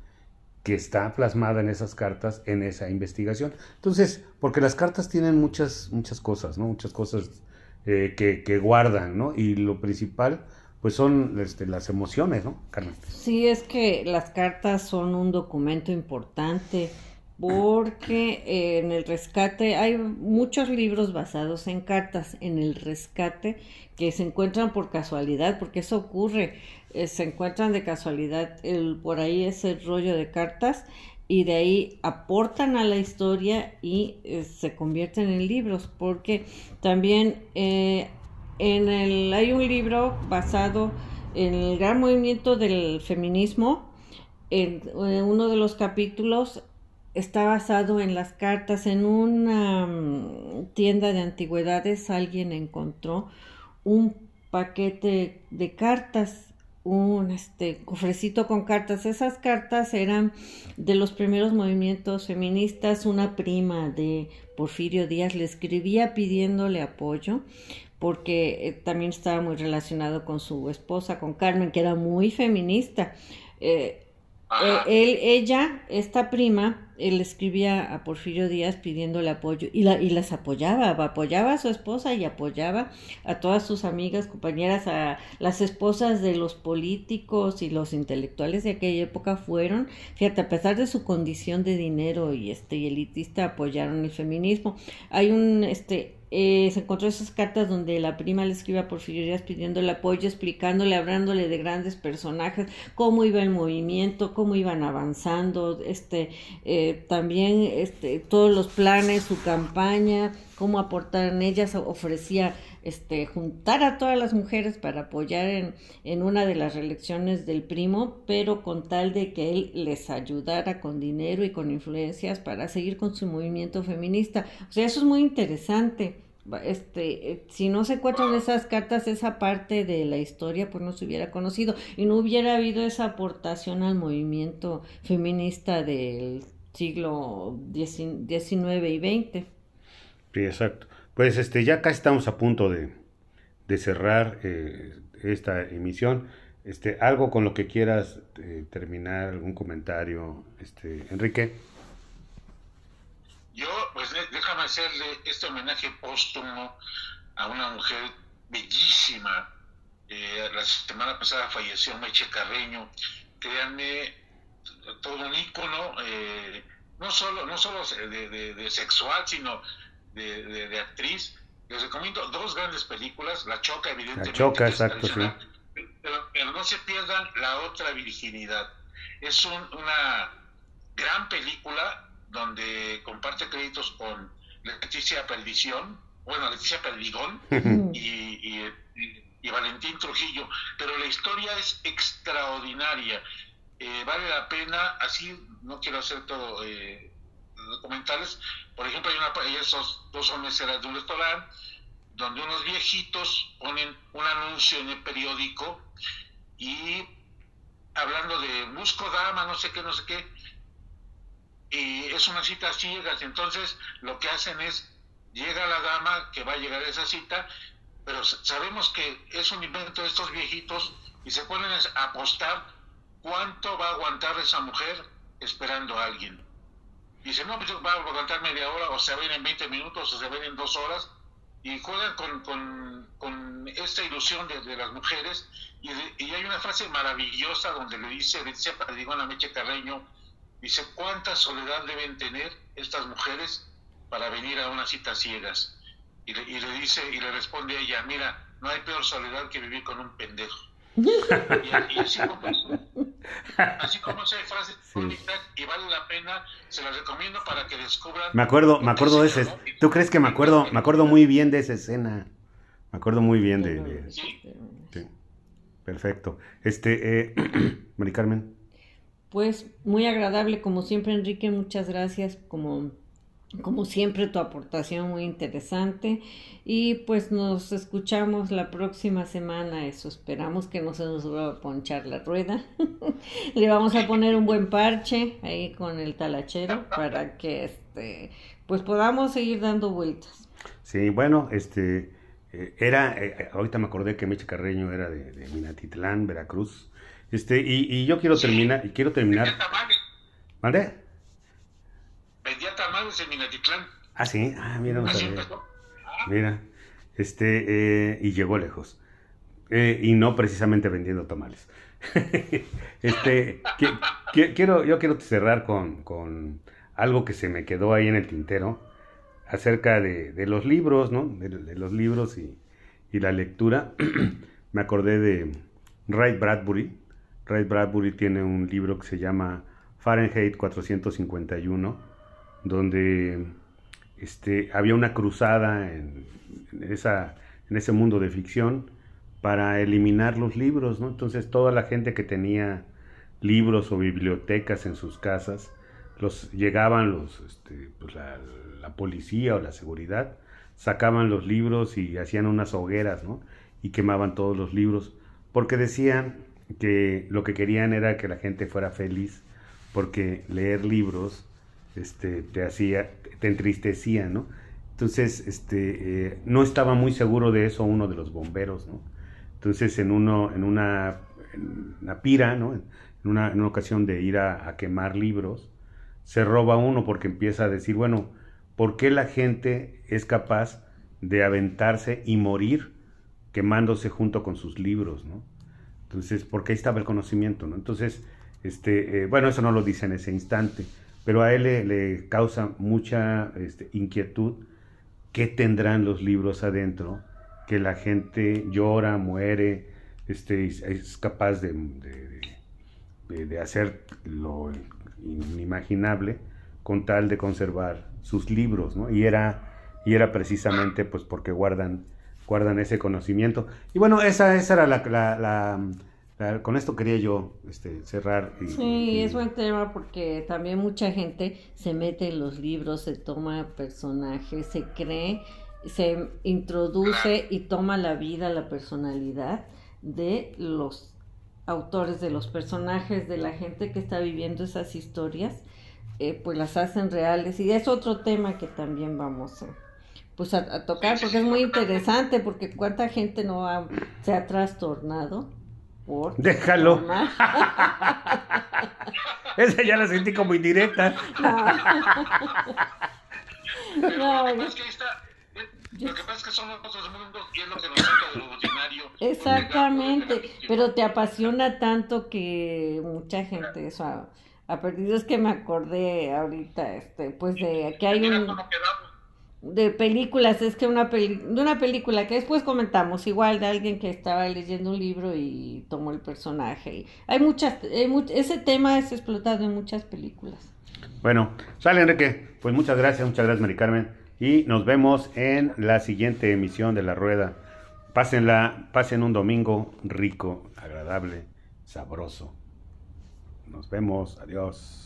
que está plasmada en esas cartas, en esa investigación. Entonces, porque las cartas tienen muchas, muchas cosas, ¿no? Muchas cosas eh, que, guardan, ¿no? Y lo principal, pues son este, las emociones, ¿no, Carmen? Sí, es que las cartas son un documento importante porque eh, en el rescate hay muchos libros basados en cartas. En el rescate que se encuentran por casualidad, porque eso ocurre, eh, se encuentran de casualidad el, por ahí ese rollo de cartas y de ahí aportan a la historia y eh, se convierten en libros, porque también en el, hay un libro basado en el gran movimiento del feminismo, en uno de los capítulos está basado en las cartas. En una mm, tienda de antigüedades alguien encontró un paquete de cartas, un este, cofrecito con cartas. Esas cartas eran de los primeros movimientos feministas. Una prima de Porfirio Díaz le escribía pidiéndole apoyo porque eh, también estaba muy relacionado con su esposa, con Carmen, que era muy feminista. Eh, eh, él, ella, esta prima, él escribía a Porfirio Díaz pidiéndole apoyo y, la, y las apoyaba, apoyaba a su esposa y apoyaba a todas sus amigas, compañeras, a las esposas de los políticos y los intelectuales de aquella época fueron, fíjate, a pesar de su condición de dinero y este y elitista, apoyaron el feminismo. Hay un, este, eh, se encontró esas cartas donde la prima le escribe a Porfirio Díaz pidiendo el apoyo, explicándole, hablándole de grandes personajes, cómo iba el movimiento, cómo iban avanzando, este, eh, también este, todos los planes, su campaña, cómo aportar en ellas, ofrecía este, juntar a todas las mujeres para apoyar en, una de las reelecciones del primo, pero con tal de que él les ayudara con dinero y con influencias para seguir con su movimiento feminista. O sea, eso es muy interesante. Este, eh, si no se encuentran esas cartas, esa parte de la historia, pues no se hubiera conocido y no hubiera habido esa aportación al movimiento feminista del siglo XIX y XX. Sí, exacto. Pues este, ya casi estamos a punto de, cerrar eh, esta emisión. Este, algo con lo que quieras eh, terminar, algún comentario, este, Enrique. Yo, pues déjame hacerle este homenaje póstumo a una mujer bellísima. Eh, la semana pasada falleció Meche Carreño. Créanme, todo un ícono, no solo, no solo de sexual, sino de, actriz. Les recomiendo dos grandes películas, La Choca, evidentemente. La Choca, exacto, Pero, no se pierdan La Otra Virginidad. Es una gran película donde comparte créditos con Leticia Perdición, bueno, Leticia Perdigón y, y, Valentín Trujillo, pero la historia es extraordinaria. Eh, vale la pena, así no quiero hacer todo eh, documentales. Por ejemplo, hay una, esos dos hombres eran de un restaurante donde unos viejitos ponen un anuncio en el periódico y hablando de busco dama, no sé qué, no sé qué, y es una cita ciegas, entonces lo que hacen es, llega la dama que va a llegar a esa cita, pero sabemos que es un invento de estos viejitos y se ponen a apostar cuánto va a aguantar esa mujer esperando a alguien. Dice, no, pues va a aguantar media hora, o se ven en 20 minutos, o se ven en dos horas, y juegan con, con, esta ilusión de, las mujeres. Y, hay una frase maravillosa donde le dice, le dice a Meche Carreño, dice, ¿cuánta soledad deben tener estas mujeres para venir a unas citas ciegas? Y le, y le dice, y le responde a ella, mira, no hay peor soledad que vivir con un pendejo. y, así como Así como esa frase y vale la pena, se las recomiendo para que descubran. Me acuerdo, me acuerdo de ese. ¿Tú crees que me acuerdo? Me acuerdo muy bien de esa escena. Me acuerdo muy bien de. ¿Sí? Perfecto. Este, eh, Mari Carmen. Pues muy agradable, como siempre, Enrique. Muchas gracias. Como como siempre, tu aportación muy interesante. Y pues nos escuchamos la próxima semana. Eso esperamos que no se nos vuelva a ponchar la rueda. Le vamos a poner un buen parche ahí con el talachero para que este pues podamos seguir dando vueltas. Sí, bueno, este eh, era, eh, ahorita me acordé que Meche Carreño era de, Minatitlán, Veracruz. Este, y, y yo quiero terminar, y quiero terminar. ¿Vale? Vendía tamales en Minatitlán. Ah, sí, ah, mira, no sabía. Mira, este, eh, y llegó lejos. Eh, y no precisamente vendiendo tamales. este, quiero, yo quiero cerrar con, con, algo que se me quedó ahí en el tintero acerca de, de los libros, ¿no? De, de los libros y, y, la lectura. me acordé de Ray Bradbury. Ray Bradbury tiene un libro que se llama Fahrenheit 451 donde este, había una cruzada en, esa, en ese mundo de ficción para eliminar los libros, ¿no? Entonces toda la gente que tenía libros o bibliotecas en sus casas, los llegaban los, este, pues la, policía o la seguridad, sacaban los libros y hacían unas hogueras, ¿no? Y quemaban todos los libros, porque decían que lo que querían era que la gente fuera feliz, porque leer libros este, te hacía, te entristecía, ¿no? Entonces, este, eh, no estaba muy seguro de eso uno de los bomberos, ¿no? Entonces, en, uno, en, una, pira, ¿no? En una, ocasión de ir a, quemar libros, se roba uno porque empieza a decir, bueno, ¿por qué la gente es capaz de aventarse y morir quemándose junto con sus libros, ¿no? Entonces, porque ahí estaba el conocimiento, ¿no? Entonces, este, eh, bueno, eso no lo dice en ese instante, pero a él le, causa mucha este, inquietud qué tendrán los libros adentro, que la gente llora, muere, este, es capaz de, de, hacer lo inimaginable con tal de conservar sus libros, ¿no? Y era, y era precisamente pues porque guardan, guardan ese conocimiento. Y bueno, esa, esa era la, la con esto quería yo este, cerrar. sí, es buen tema porque también mucha gente se mete en los libros, se toma personajes, se cree, se introduce y toma la vida, la personalidad de los autores, de los personajes, de la gente que está viviendo esas historias, eh, pues las hacen reales. Y es otro tema que también vamos a, pues a, tocar porque es muy interesante, porque cuánta gente no se ha trastornado Déjalo. Esa ya la sentí como indirecta. No. no. Es que está, lo que pasa es que son otros mundos y es lo que nos saca de lo ordinario. Exactamente, pero te apasiona tanto que mucha gente eso ha, perdido. Es que me acordé ahorita, este, pues de que hay un de películas, es que una de una película que después comentamos, igual de alguien que estaba leyendo un libro y tomó el personaje. Hay muchas, ese tema es explotado en muchas películas. Bueno, sale Enrique, pues muchas gracias, muchas gracias Mari Carmen y nos vemos en la siguiente emisión de La Rueda. Pásenla, pasen un domingo rico, agradable, sabroso. Nos vemos, adiós.